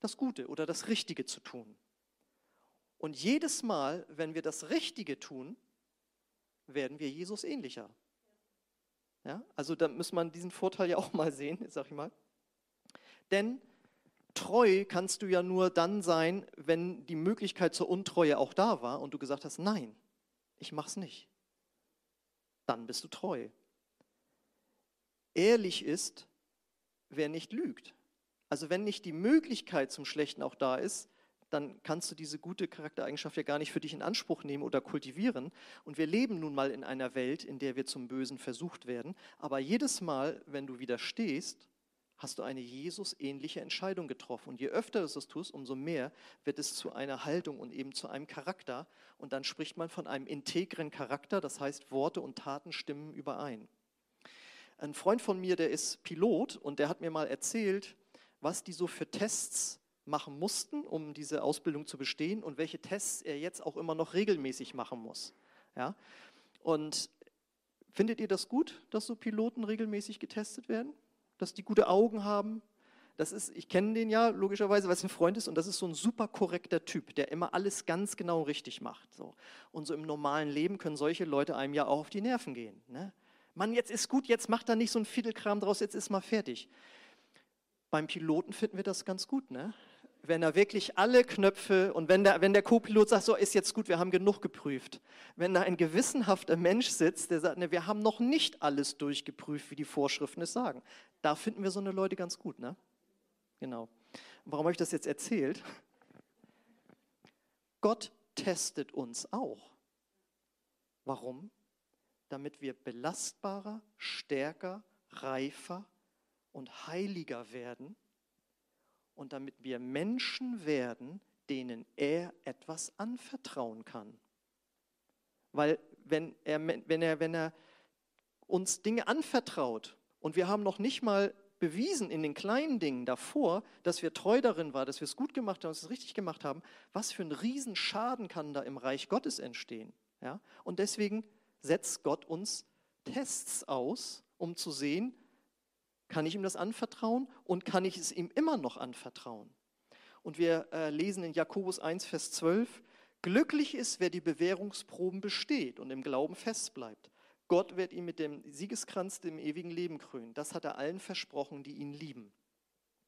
das Gute oder das Richtige zu tun. Und jedes Mal, wenn wir das Richtige tun, werden wir Jesus ähnlicher. Ja, also da muss man diesen Vorteil ja auch mal sehen, sag ich mal. Denn treu kannst du ja nur dann sein, wenn die Möglichkeit zur Untreue auch da war und du gesagt hast, nein, ich mach's nicht. Dann bist du treu. Ehrlich ist, wer nicht lügt. Also wenn nicht die Möglichkeit zum Schlechten auch da ist, dann kannst du diese gute Charaktereigenschaft ja gar nicht für dich in Anspruch nehmen oder kultivieren. Und wir leben nun mal in einer Welt, in der wir zum Bösen versucht werden. Aber jedes Mal, wenn du widerstehst, hast du eine Jesus-ähnliche Entscheidung getroffen. Und je öfter du das tust, umso mehr wird es zu einer Haltung und eben zu einem Charakter. Und dann spricht man von einem integren Charakter, das heißt, Worte und Taten stimmen überein. Ein Freund von mir, der ist Pilot und der hat mir mal erzählt, was die so für Tests machen mussten, um diese Ausbildung zu bestehen und welche Tests er jetzt auch immer noch regelmäßig machen muss. Ja? Und findet ihr das gut, dass so Piloten regelmäßig getestet werden? Dass die gute Augen haben? Das ist, ich kenne den ja logischerweise, weil es ein Freund ist und das ist so ein super korrekter Typ, der immer alles ganz genau richtig macht. So. Und so im normalen Leben können solche Leute einem ja auch auf die Nerven gehen. Ne? Mann, jetzt ist gut, jetzt macht da nicht so ein Viertelkram draus, jetzt ist mal fertig. Beim Piloten finden wir das ganz gut, ne? Wenn er wirklich alle Knöpfe und wenn der, wenn der Co-Pilot sagt, so ist jetzt gut, wir haben genug geprüft. Wenn da ein gewissenhafter Mensch sitzt, der sagt, ne, wir haben noch nicht alles durchgeprüft, wie die Vorschriften es sagen. Da finden wir so eine Leute ganz gut, ne? Genau. Warum habe ich das jetzt erzählt? Gott testet uns auch. Warum? Damit wir belastbarer, stärker, reifer und heiliger werden und damit wir Menschen werden, denen er etwas anvertrauen kann. Weil wenn er, wenn er, wenn er uns Dinge anvertraut und wir haben noch nicht mal bewiesen in den kleinen Dingen davor, dass wir treu darin waren, dass wir es gut gemacht haben, dass wir es richtig gemacht haben, was für ein Riesenschaden kann da im Reich Gottes entstehen. Ja? Und deswegen setzt Gott uns Tests aus, um zu sehen, kann ich ihm das anvertrauen und kann ich es ihm immer noch anvertrauen? Und wir äh, lesen in Jakobus 1, Vers 12, glücklich ist, wer die Bewährungsproben besteht und im Glauben festbleibt. Gott wird ihn mit dem Siegeskranz dem ewigen Leben krönen. Das hat er allen versprochen, die ihn lieben.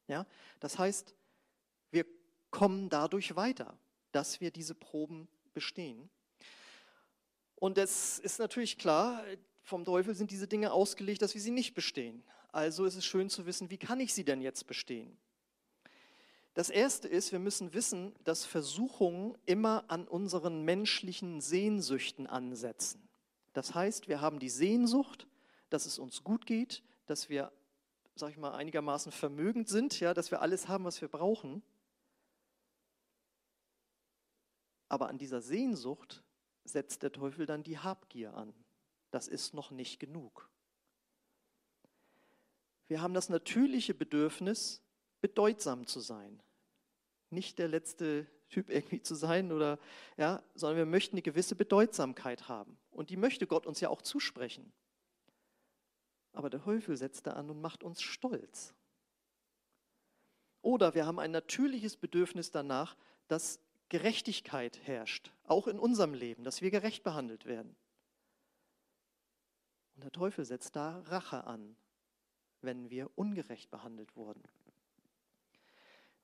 Ja? Das heißt, wir kommen dadurch weiter, dass wir diese Proben bestehen. Und es ist natürlich klar, vom Teufel sind diese Dinge ausgelegt, dass wir sie nicht bestehen. Also ist es schön zu wissen, wie kann ich sie denn jetzt bestehen? Das Erste ist, wir müssen wissen, dass Versuchungen immer an unseren menschlichen Sehnsüchten ansetzen. Das heißt, wir haben die Sehnsucht, dass es uns gut geht, dass wir, sag ich mal, einigermaßen vermögend sind, ja, dass wir alles haben, was wir brauchen. Aber an dieser Sehnsucht setzt der Teufel dann die Habgier an. Das ist noch nicht genug. Wir haben das natürliche Bedürfnis, bedeutsam zu sein. Nicht der letzte Typ irgendwie zu sein oder ja, sondern wir möchten eine gewisse Bedeutsamkeit haben und die möchte Gott uns ja auch zusprechen. Aber der Teufel setzt da an und macht uns stolz. Oder wir haben ein natürliches Bedürfnis danach, dass Gerechtigkeit herrscht, auch in unserem Leben, dass wir gerecht behandelt werden. Und der Teufel setzt da Rache an, wenn wir ungerecht behandelt wurden.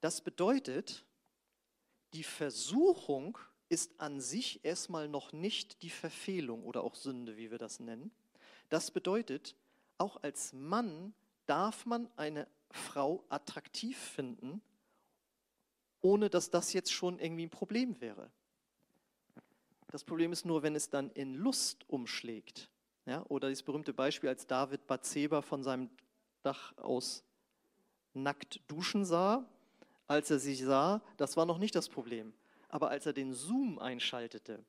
Das bedeutet, die Versuchung ist an sich erstmal noch nicht die Verfehlung oder auch Sünde, wie wir das nennen. Das bedeutet, auch als Mann darf man eine Frau attraktiv finden, ohne dass das jetzt schon irgendwie ein Problem wäre. Das Problem ist nur, wenn es dann in Lust umschlägt, Ja, oder das berühmte Beispiel, als David Bathseba von seinem Dach aus nackt duschen sah. Als er sich sah, das war noch nicht das Problem. Aber als er den Zoom einschaltete,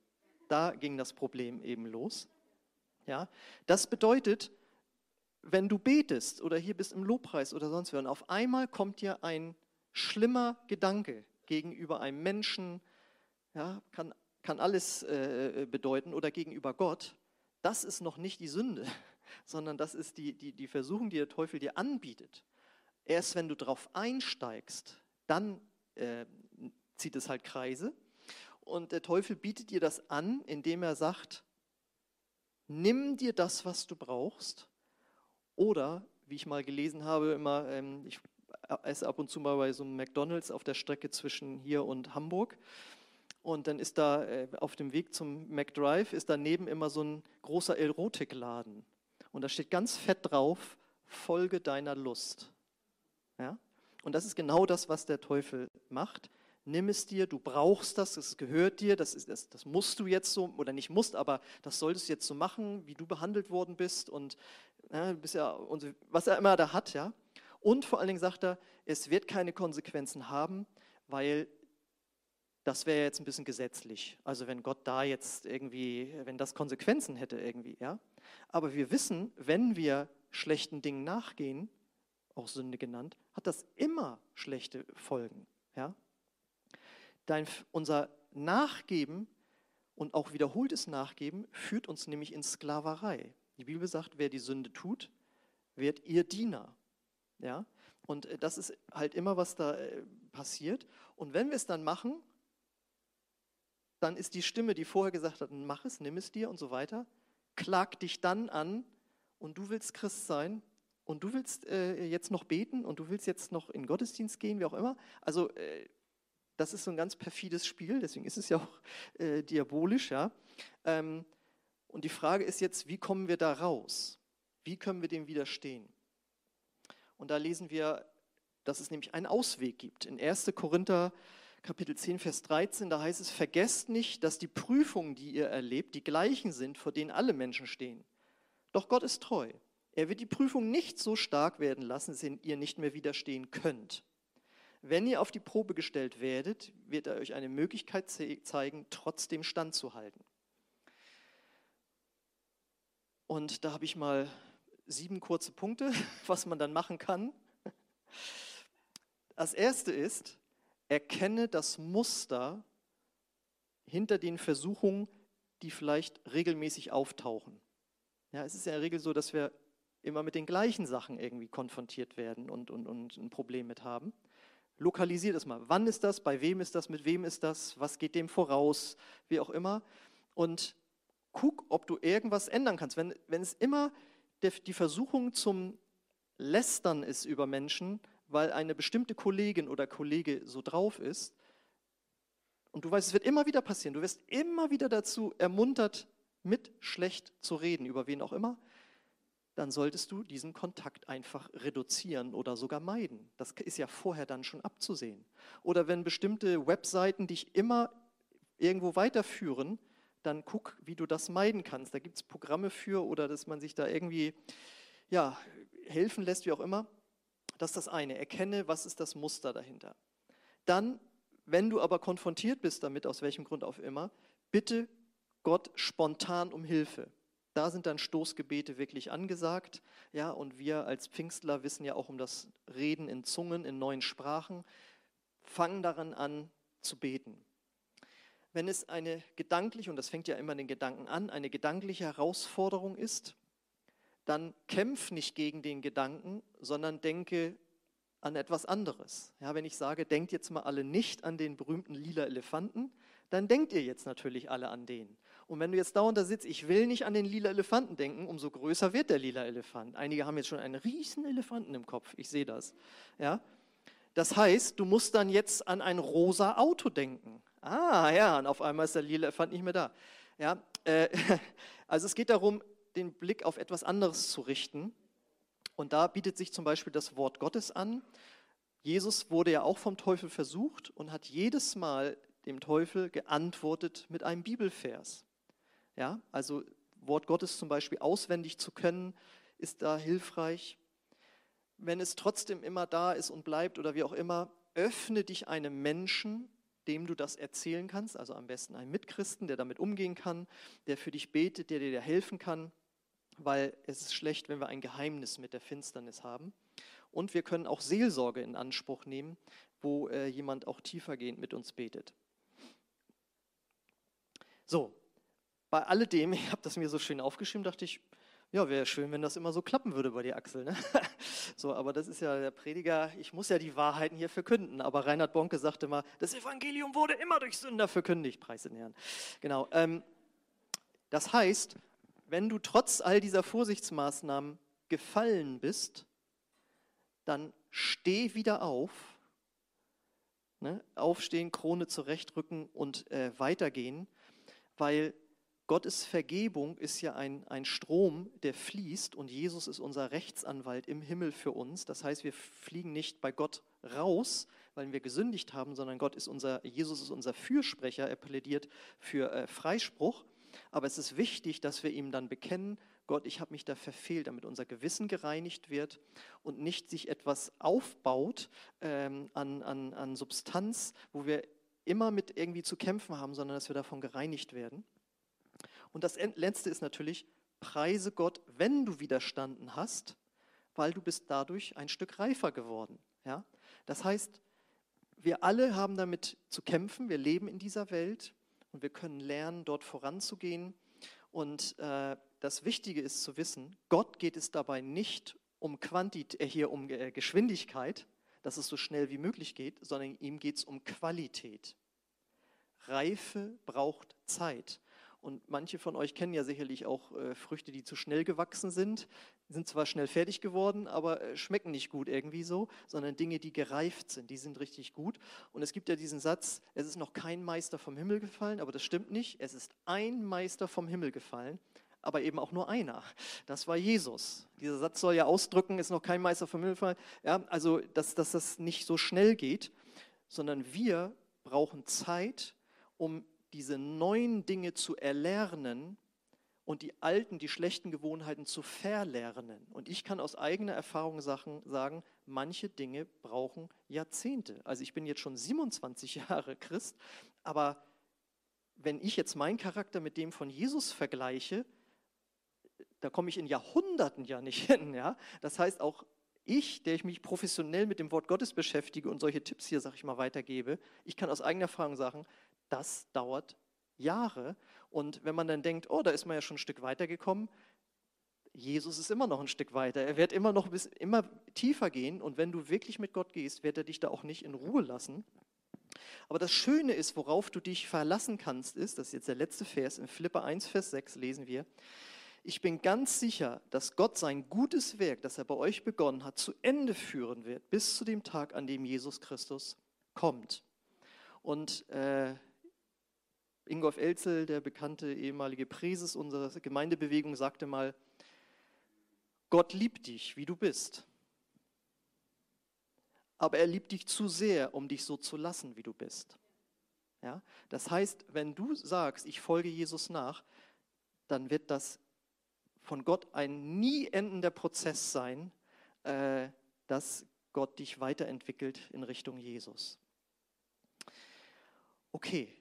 da ging das Problem eben los. Ja, das bedeutet, wenn du betest oder hier bist im Lobpreis oder sonst wo, und auf einmal kommt dir ein schlimmer Gedanke gegenüber einem Menschen, ja, kann, kann alles äh, bedeuten, oder gegenüber Gott, das ist noch nicht die Sünde, sondern das ist die, die, die Versuchung, die der Teufel dir anbietet. Erst wenn du darauf einsteigst, dann äh, zieht es halt Kreise. Und der Teufel bietet dir das an, indem er sagt, nimm dir das, was du brauchst. Oder, wie ich mal gelesen habe, immer, ähm, ich esse ab und zu mal bei so einem McDonalds auf der Strecke zwischen hier und Hamburg. Und dann ist da äh, auf dem Weg zum McDrive, ist daneben immer so ein großer Erotikladen. Und da steht ganz fett drauf, Folge deiner Lust. Ja? Und das ist genau das, was der Teufel macht. Nimm es dir, du brauchst das, es gehört dir, das, ist, das, das musst du jetzt so, oder nicht musst, aber das solltest du jetzt so machen, wie du behandelt worden bist und ja, bist ja, und was er immer da hat. Ja? Und vor allen Dingen sagt er, es wird keine Konsequenzen haben, weil das wäre jetzt ein bisschen gesetzlich. Also wenn Gott da jetzt irgendwie, wenn das Konsequenzen hätte irgendwie, ja. Aber wir wissen, wenn wir schlechten Dingen nachgehen, auch Sünde genannt, hat das immer schlechte Folgen, ja. Dein, unser Nachgeben und auch wiederholtes Nachgeben führt uns nämlich in Sklaverei. Die Bibel sagt, wer die Sünde tut, wird ihr Diener. Ja? Und äh, das ist halt immer, was da äh, passiert. Und wenn wir es dann machen, dann ist die Stimme, die vorher gesagt hat, mach es, nimm es dir und so weiter, klagt dich dann an und du willst Christ sein und du willst äh, jetzt noch beten und du willst jetzt noch in Gottesdienst gehen, wie auch immer. Also äh, das ist so ein ganz perfides Spiel, deswegen ist es ja auch äh, diabolisch. Ja? Ähm, und die Frage ist jetzt, wie kommen wir da raus? Wie können wir dem widerstehen? Und da lesen wir, dass es nämlich einen Ausweg gibt. In 1. Korinther Kapitel 10, Vers 13, da heißt es, vergesst nicht, dass die Prüfungen, die ihr erlebt, die gleichen sind, vor denen alle Menschen stehen. Doch Gott ist treu. Er wird die Prüfung nicht so stark werden lassen, dass ihr nicht mehr widerstehen könnt. Wenn ihr auf die Probe gestellt werdet, wird er euch eine Möglichkeit zeigen, trotzdem standzuhalten. Und da habe ich mal sieben kurze Punkte, was man dann machen kann. Das erste ist, erkenne das Muster hinter den Versuchungen, die vielleicht regelmäßig auftauchen. Ja, es ist ja in der Regel so, dass wir immer mit den gleichen Sachen irgendwie konfrontiert werden und, und, und ein Problem mit haben. Lokalisiert es mal. Wann ist das? Bei wem ist das? Mit wem ist das? Was geht dem voraus? Wie auch immer. Und guck, ob du irgendwas ändern kannst. Wenn, wenn es immer die Versuchung zum Lästern ist über Menschen, weil eine bestimmte Kollegin oder Kollege so drauf ist. Und du weißt, es wird immer wieder passieren. Du wirst immer wieder dazu ermuntert, mit schlecht zu reden, über wen auch immer. Dann solltest du diesen Kontakt einfach reduzieren oder sogar meiden. Das ist ja vorher dann schon abzusehen. Oder wenn bestimmte Webseiten dich immer irgendwo weiterführen, dann guck, wie du das meiden kannst. Da gibt es Programme für oder dass man sich da irgendwie ja, helfen lässt, wie auch immer. Das ist das eine. Erkenne, was ist das Muster dahinter. Dann, wenn du aber konfrontiert bist damit, aus welchem Grund auch immer, bitte Gott spontan um Hilfe. Da sind dann Stoßgebete wirklich angesagt. Ja, und wir als Pfingstler wissen ja auch um das Reden in Zungen, in neuen Sprachen. Fangen daran an zu beten. Wenn es eine gedankliche, und das fängt ja immer den Gedanken an, eine gedankliche Herausforderung ist, dann kämpf nicht gegen den Gedanken, sondern denke an etwas anderes. Ja, wenn ich sage, denkt jetzt mal alle nicht an den berühmten lila Elefanten, dann denkt ihr jetzt natürlich alle an den. Und wenn du jetzt dauernd da sitzt, ich will nicht an den lila Elefanten denken, umso größer wird der lila Elefant. Einige haben jetzt schon einen riesen Elefanten im Kopf, ich sehe das. Ja? Das heißt, du musst dann jetzt an ein rosa Auto denken. Ah ja, und auf einmal ist der lila Elefant nicht mehr da. Ja, äh, also es geht darum, den Blick auf etwas anderes zu richten. Und da bietet sich zum Beispiel das Wort Gottes an. Jesus wurde ja auch vom Teufel versucht und hat jedes Mal dem Teufel geantwortet mit einem Bibelvers. Ja, also Wort Gottes zum Beispiel auswendig zu können, ist da hilfreich. Wenn es trotzdem immer da ist und bleibt oder wie auch immer, öffne dich einem Menschen, dem du das erzählen kannst, also am besten einem Mitchristen, der damit umgehen kann, der für dich betet, der dir helfen kann, weil es ist schlecht, wenn wir ein Geheimnis mit der Finsternis haben. Und wir können auch Seelsorge in Anspruch nehmen, wo äh, jemand auch tiefergehend mit uns betet. So, bei alledem, ich habe das mir so schön aufgeschrieben, dachte ich, ja, wäre schön, wenn das immer so klappen würde bei dir, Axel. Ne? So, aber das ist ja der Prediger, ich muss ja die Wahrheiten hier verkünden. Aber Reinhard Bonke sagte mal, das Evangelium wurde immer durch Sünder verkündigt, preis den Herrn. Genau. Ähm, das heißt, wenn du trotz all dieser Vorsichtsmaßnahmen gefallen bist, dann steh wieder auf, ne? aufstehen, Krone zurechtrücken und äh, weitergehen, weil Gottes Vergebung ist ja ein, ein Strom, der fließt und Jesus ist unser Rechtsanwalt im Himmel für uns. Das heißt, wir fliegen nicht bei Gott raus, weil wir gesündigt haben, sondern Gott ist unser, Jesus ist unser Fürsprecher, er plädiert für äh, Freispruch. Aber es ist wichtig, dass wir ihm dann bekennen, Gott, ich habe mich da verfehlt, damit unser Gewissen gereinigt wird und nicht sich etwas aufbaut ähm, an, an, an Substanz, wo wir immer mit irgendwie zu kämpfen haben, sondern dass wir davon gereinigt werden. Und das Letzte ist natürlich, preise Gott, wenn du widerstanden hast, weil du bist dadurch ein Stück reifer geworden. Ja? Das heißt, wir alle haben damit zu kämpfen, wir leben in dieser Welt und wir können lernen, dort voranzugehen. Und äh, das Wichtige ist zu wissen, Gott geht es dabei nicht um Quantität, äh, hier um äh, Geschwindigkeit, dass es so schnell wie möglich geht, sondern ihm geht es um Qualität. Reife braucht Zeit. Und manche von euch kennen ja sicherlich auch äh, Früchte, die zu schnell gewachsen sind, sind zwar schnell fertig geworden, aber äh, schmecken nicht gut irgendwie so, sondern Dinge, die gereift sind, die sind richtig gut. Und es gibt ja diesen Satz, es ist noch kein Meister vom Himmel gefallen, aber das stimmt nicht. Es ist ein Meister vom Himmel gefallen, aber eben auch nur einer. Das war Jesus. Dieser Satz soll ja ausdrücken, ist noch kein Meister vom Himmel gefallen. Ja, also, dass, dass das nicht so schnell geht, sondern wir brauchen Zeit, um diese neuen Dinge zu erlernen und die alten, die schlechten Gewohnheiten zu verlernen. Und ich kann aus eigener Erfahrung sagen, manche Dinge brauchen Jahrzehnte. Also ich bin jetzt schon 27 Jahre Christ, aber wenn ich jetzt meinen Charakter mit dem von Jesus vergleiche, da komme ich in Jahrhunderten ja nicht hin. Ja? Das heißt, auch ich, der ich mich professionell mit dem Wort Gottes beschäftige und solche Tipps hier, sag ich mal, weitergebe, ich kann aus eigener Erfahrung sagen, das dauert Jahre. Und wenn man dann denkt, oh, da ist man ja schon ein Stück weitergekommen, Jesus ist immer noch ein Stück weiter. Er wird immer noch bis, immer tiefer gehen. Und wenn du wirklich mit Gott gehst, wird er dich da auch nicht in Ruhe lassen. Aber das Schöne ist, worauf du dich verlassen kannst, ist, das ist jetzt der letzte Vers, in Philippa 1, Vers 6 lesen wir, ich bin ganz sicher, dass Gott sein gutes Werk, das er bei euch begonnen hat, zu Ende führen wird, bis zu dem Tag, an dem Jesus Christus kommt. Und äh, Ingolf Elzel, der bekannte ehemalige Präses unserer Gemeindebewegung, sagte mal, Gott liebt dich, wie du bist. Aber er liebt dich zu sehr, um dich so zu lassen, wie du bist. Ja? Das heißt, wenn du sagst, ich folge Jesus nach, dann wird das von Gott ein nie endender Prozess sein, äh, dass Gott dich weiterentwickelt in Richtung Jesus. Okay,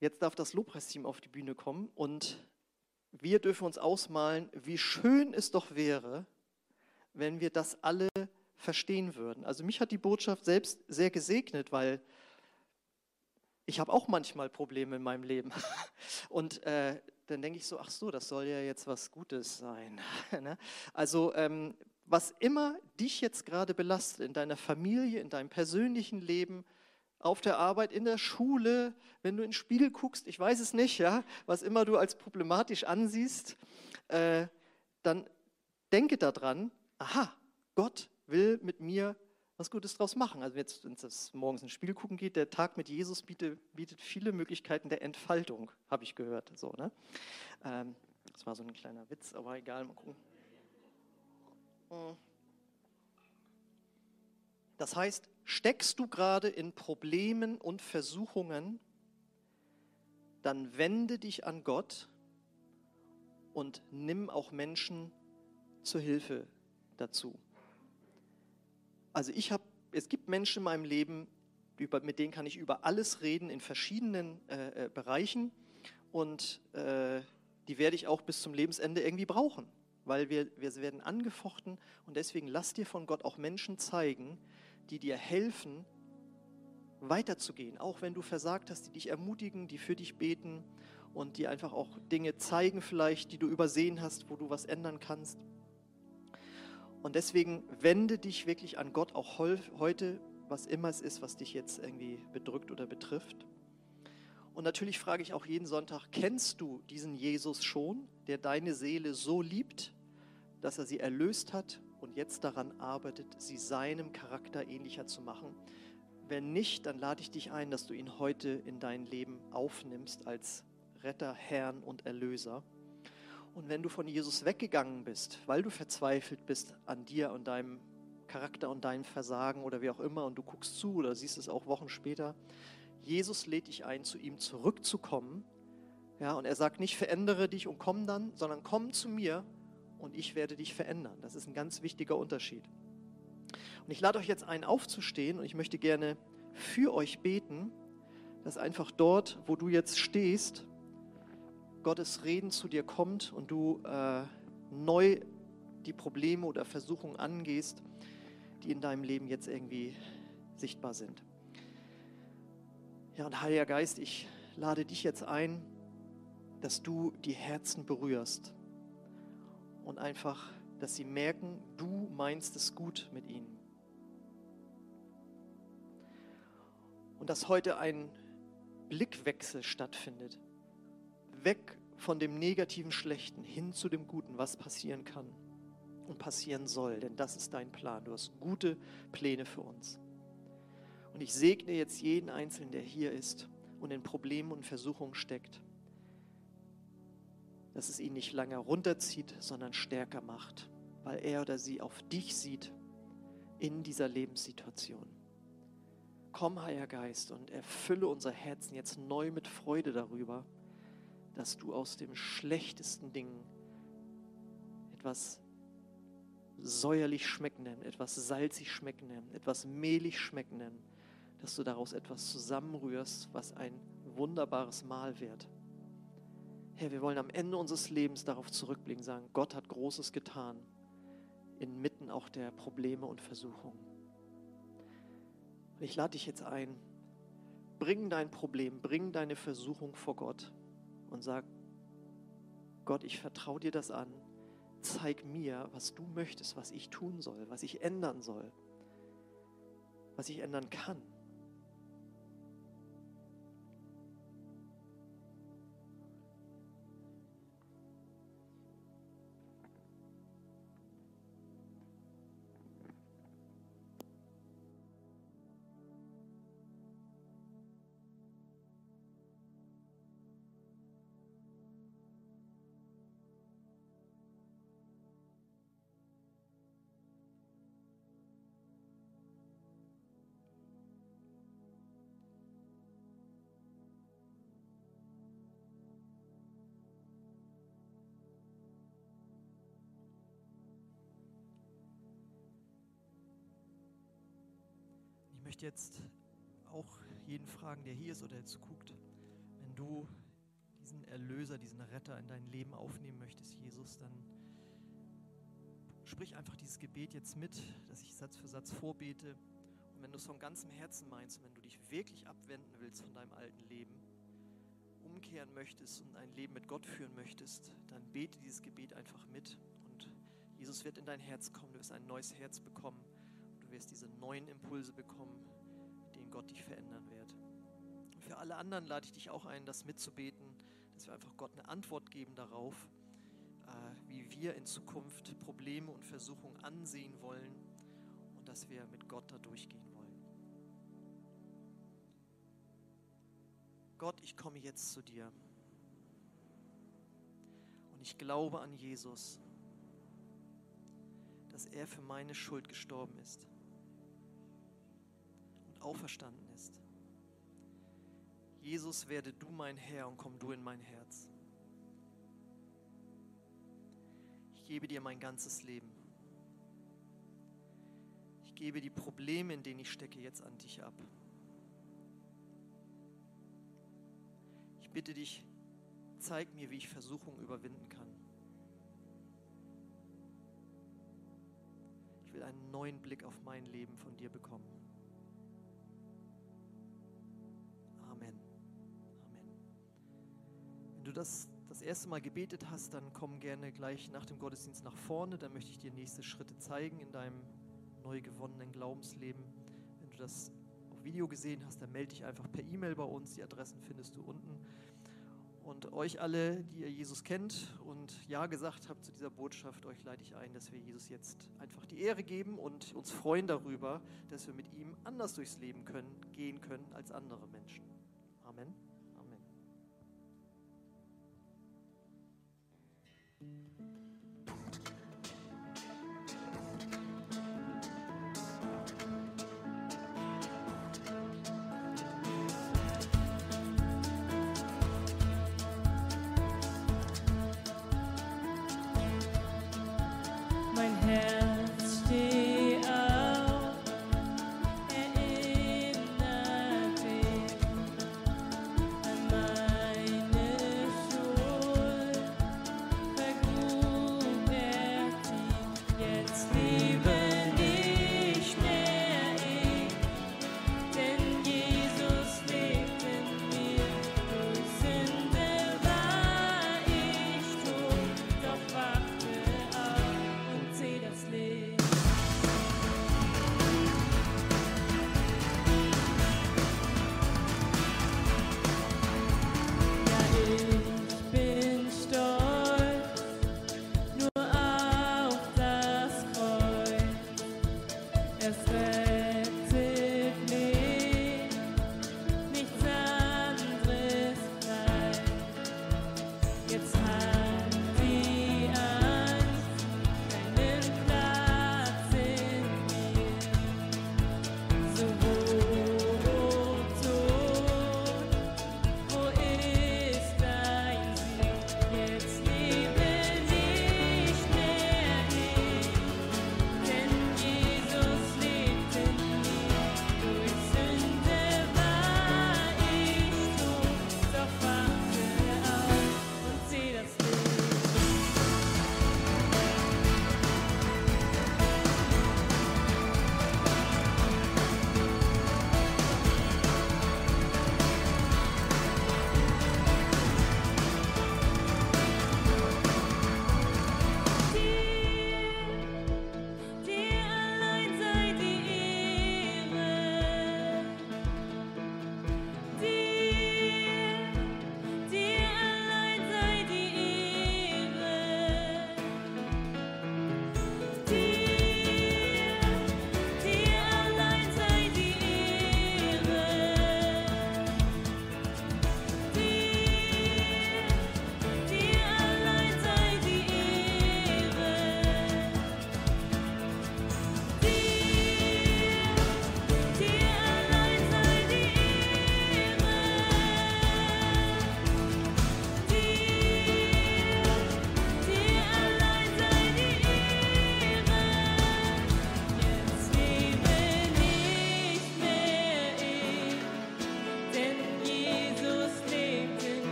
Jetzt darf das Lobpreisteam auf die Bühne kommen und wir dürfen uns ausmalen, wie schön es doch wäre, wenn wir das alle verstehen würden. Also mich hat die Botschaft selbst sehr gesegnet, weil ich habe auch manchmal Probleme in meinem Leben. Und äh, dann denke ich so, ach so, das soll ja jetzt was Gutes sein. Ne? also ähm, was immer dich jetzt gerade belastet in deiner Familie, in deinem persönlichen Leben, auf der Arbeit, in der Schule, wenn du in den Spiegel guckst, ich weiß es nicht, ja, was immer du als problematisch ansiehst, äh, dann denke daran, aha, Gott will mit mir was Gutes draus machen. Also jetzt, wenn es morgens in den Spiegel gucken geht, der Tag mit Jesus bietet, bietet viele Möglichkeiten der Entfaltung, habe ich gehört. So, ne? Ähm, das war so ein kleiner Witz, aber egal, mal gucken. Hm. Das heißt, steckst du gerade in Problemen und Versuchungen, dann wende dich an Gott und nimm auch Menschen zur Hilfe dazu. Also ich habe, es gibt Menschen in meinem Leben, über, mit denen kann ich über alles reden in verschiedenen äh, äh, Bereichen und äh, die werde ich auch bis zum Lebensende irgendwie brauchen, weil wir, wir werden angefochten und deswegen lass dir von Gott auch Menschen zeigen, die dir helfen, weiterzugehen, auch wenn du versagt hast, die dich ermutigen, die für dich beten und die einfach auch Dinge zeigen vielleicht, die du übersehen hast, wo du was ändern kannst. Und deswegen wende dich wirklich an Gott auch heute, was immer es ist, was dich jetzt irgendwie bedrückt oder betrifft. Und natürlich frage ich auch jeden Sonntag, kennst du diesen Jesus schon, der deine Seele so liebt, dass er sie erlöst hat und jetzt daran arbeitet, sie seinem Charakter ähnlicher zu machen? Wenn nicht, dann lade ich dich ein, dass du ihn heute in dein Leben aufnimmst als Retter, Herrn und Erlöser. Und wenn du von Jesus weggegangen bist, weil du verzweifelt bist an dir und deinem Charakter und deinem Versagen oder wie auch immer und du guckst zu oder siehst es auch Wochen später, Jesus lädt dich ein, zu ihm zurückzukommen. Ja, und er sagt nicht, verändere dich und komm dann, sondern komm zu mir und ich werde dich verändern. Das ist ein ganz wichtiger Unterschied. Und ich lade euch jetzt ein, aufzustehen und ich möchte gerne für euch beten, dass einfach dort, wo du jetzt stehst, Gottes Reden zu dir kommt und du äh, neu die Probleme oder Versuchungen angehst, die in deinem Leben jetzt irgendwie sichtbar sind. Ja, und Heiliger Geist, ich lade dich jetzt ein, dass du die Herzen berührst und einfach, dass sie merken, du meinst es gut mit ihnen. Und dass heute ein Blickwechsel stattfindet weg von dem negativen Schlechten hin zu dem Guten, was passieren kann und passieren soll, denn das ist dein Plan. Du hast gute Pläne für uns. Und ich segne jetzt jeden Einzelnen, der hier ist und in Problemen und Versuchungen steckt, dass es ihn nicht lange runterzieht, sondern stärker macht, weil er oder sie auf dich sieht in dieser Lebenssituation. Komm, Heiliger Geist, und erfülle unser Herzen jetzt neu mit Freude darüber, dass du aus dem schlechtesten Ding etwas säuerlich schmeckenden, etwas salzig schmeckenden, etwas mehlig schmeckenden, dass du daraus etwas zusammenrührst, was ein wunderbares Mahl wird. Herr, wir wollen am Ende unseres Lebens darauf zurückblicken, sagen, Gott hat Großes getan, inmitten auch der Probleme und Versuchungen. Und ich lade dich jetzt ein, bring dein Problem, bring deine Versuchung vor Gott und sag, Gott, ich vertraue dir das an. Zeig mir, was du möchtest, was ich tun soll, was ich ändern soll, was ich ändern kann. Möchte jetzt auch jeden fragen, der hier ist oder jetzt guckt, wenn du diesen Erlöser, diesen Retter in dein Leben aufnehmen möchtest, Jesus, dann sprich einfach dieses Gebet jetzt mit, dass ich Satz für Satz vorbete. Und wenn du es von ganzem Herzen meinst und wenn du dich wirklich abwenden willst von deinem alten Leben, umkehren möchtest und ein Leben mit Gott führen möchtest, dann bete dieses Gebet einfach mit und Jesus wird in dein Herz kommen, du wirst ein neues Herz bekommen du wirst diese neuen Impulse bekommen, mit denen Gott dich verändern wird. Und für alle anderen lade ich dich auch ein, das mitzubeten, dass wir einfach Gott eine Antwort geben darauf, äh, wie wir in Zukunft Probleme und Versuchungen ansehen wollen und dass wir mit Gott da durchgehen wollen. Gott, ich komme jetzt zu dir. Und ich glaube an Jesus, dass er für meine Schuld gestorben ist auferstanden ist. Jesus, werde du mein Herr und komm du in mein Herz. gebe dir mein ganzes Leben. Ich gebe die Probleme, in denen ich stecke, jetzt an dich ab. Ich bitte dich, zeig mir, wie ich Versuchung überwinden kann. Ich will einen neuen Blick auf mein Leben von dir bekommen. Du das das erste Mal gebetet hast, dann komm gerne gleich nach dem Gottesdienst nach vorne. Dann möchte ich dir nächste Schritte zeigen in deinem neu gewonnenen Glaubensleben. Wenn du das auf Video gesehen hast, dann melde dich einfach per E-Mail bei uns. Die Adressen findest du unten. Und euch alle, die ihr Jesus kennt und Ja gesagt habt zu dieser Botschaft, euch leite ich ein, dass wir Jesus jetzt einfach die Ehre geben und uns freuen darüber, dass wir mit ihm anders durchs Leben können, gehen können als andere Menschen. Amen.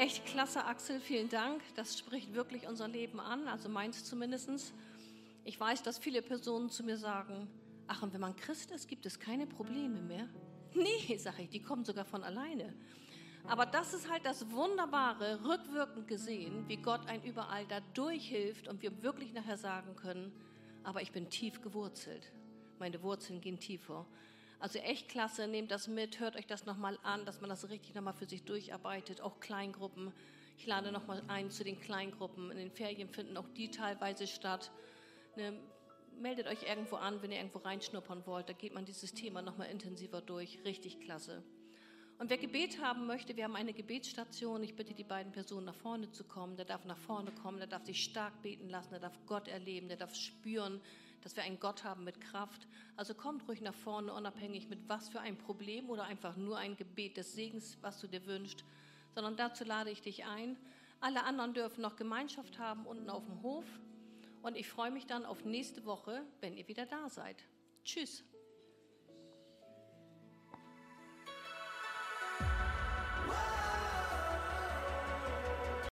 Echt klasse, Axel. Vielen Dank. Das spricht wirklich unser Leben an, also meins zumindest. Ich weiß, dass viele Personen zu mir sagen, ach, und wenn man Christ ist, gibt es keine Probleme mehr. Nee, sage ich, die kommen sogar von alleine. Aber das ist halt das Wunderbare, rückwirkend gesehen, wie Gott ein überall da durchhilft und wir wirklich nachher sagen können, aber ich bin tief gewurzelt. Meine Wurzeln gehen tiefer. Also echt klasse, nehmt das mit, hört euch das nochmal an, dass man das richtig nochmal für sich durcharbeitet, auch Kleingruppen. Ich lade nochmal ein zu den Kleingruppen. In den Ferien finden auch die teilweise statt. Ne, meldet euch irgendwo an, wenn ihr irgendwo reinschnuppern wollt. Da geht man dieses Thema nochmal intensiver durch. Richtig klasse. Und wer Gebet haben möchte, wir haben eine Gebetsstation. Ich bitte die beiden Personen nach vorne zu kommen. Der darf nach vorne kommen, der darf sich stark beten lassen, der darf Gott erleben, der darf spüren, dass wir einen Gott haben mit Kraft. Also kommt ruhig nach vorne, unabhängig mit was für ein Problem oder einfach nur ein Gebet des Segens, was du dir wünschst. Sondern dazu lade ich dich ein. Alle anderen dürfen noch Gemeinschaft haben unten auf dem Hof. Und ich freue mich dann auf nächste Woche, wenn ihr wieder da seid. Tschüss.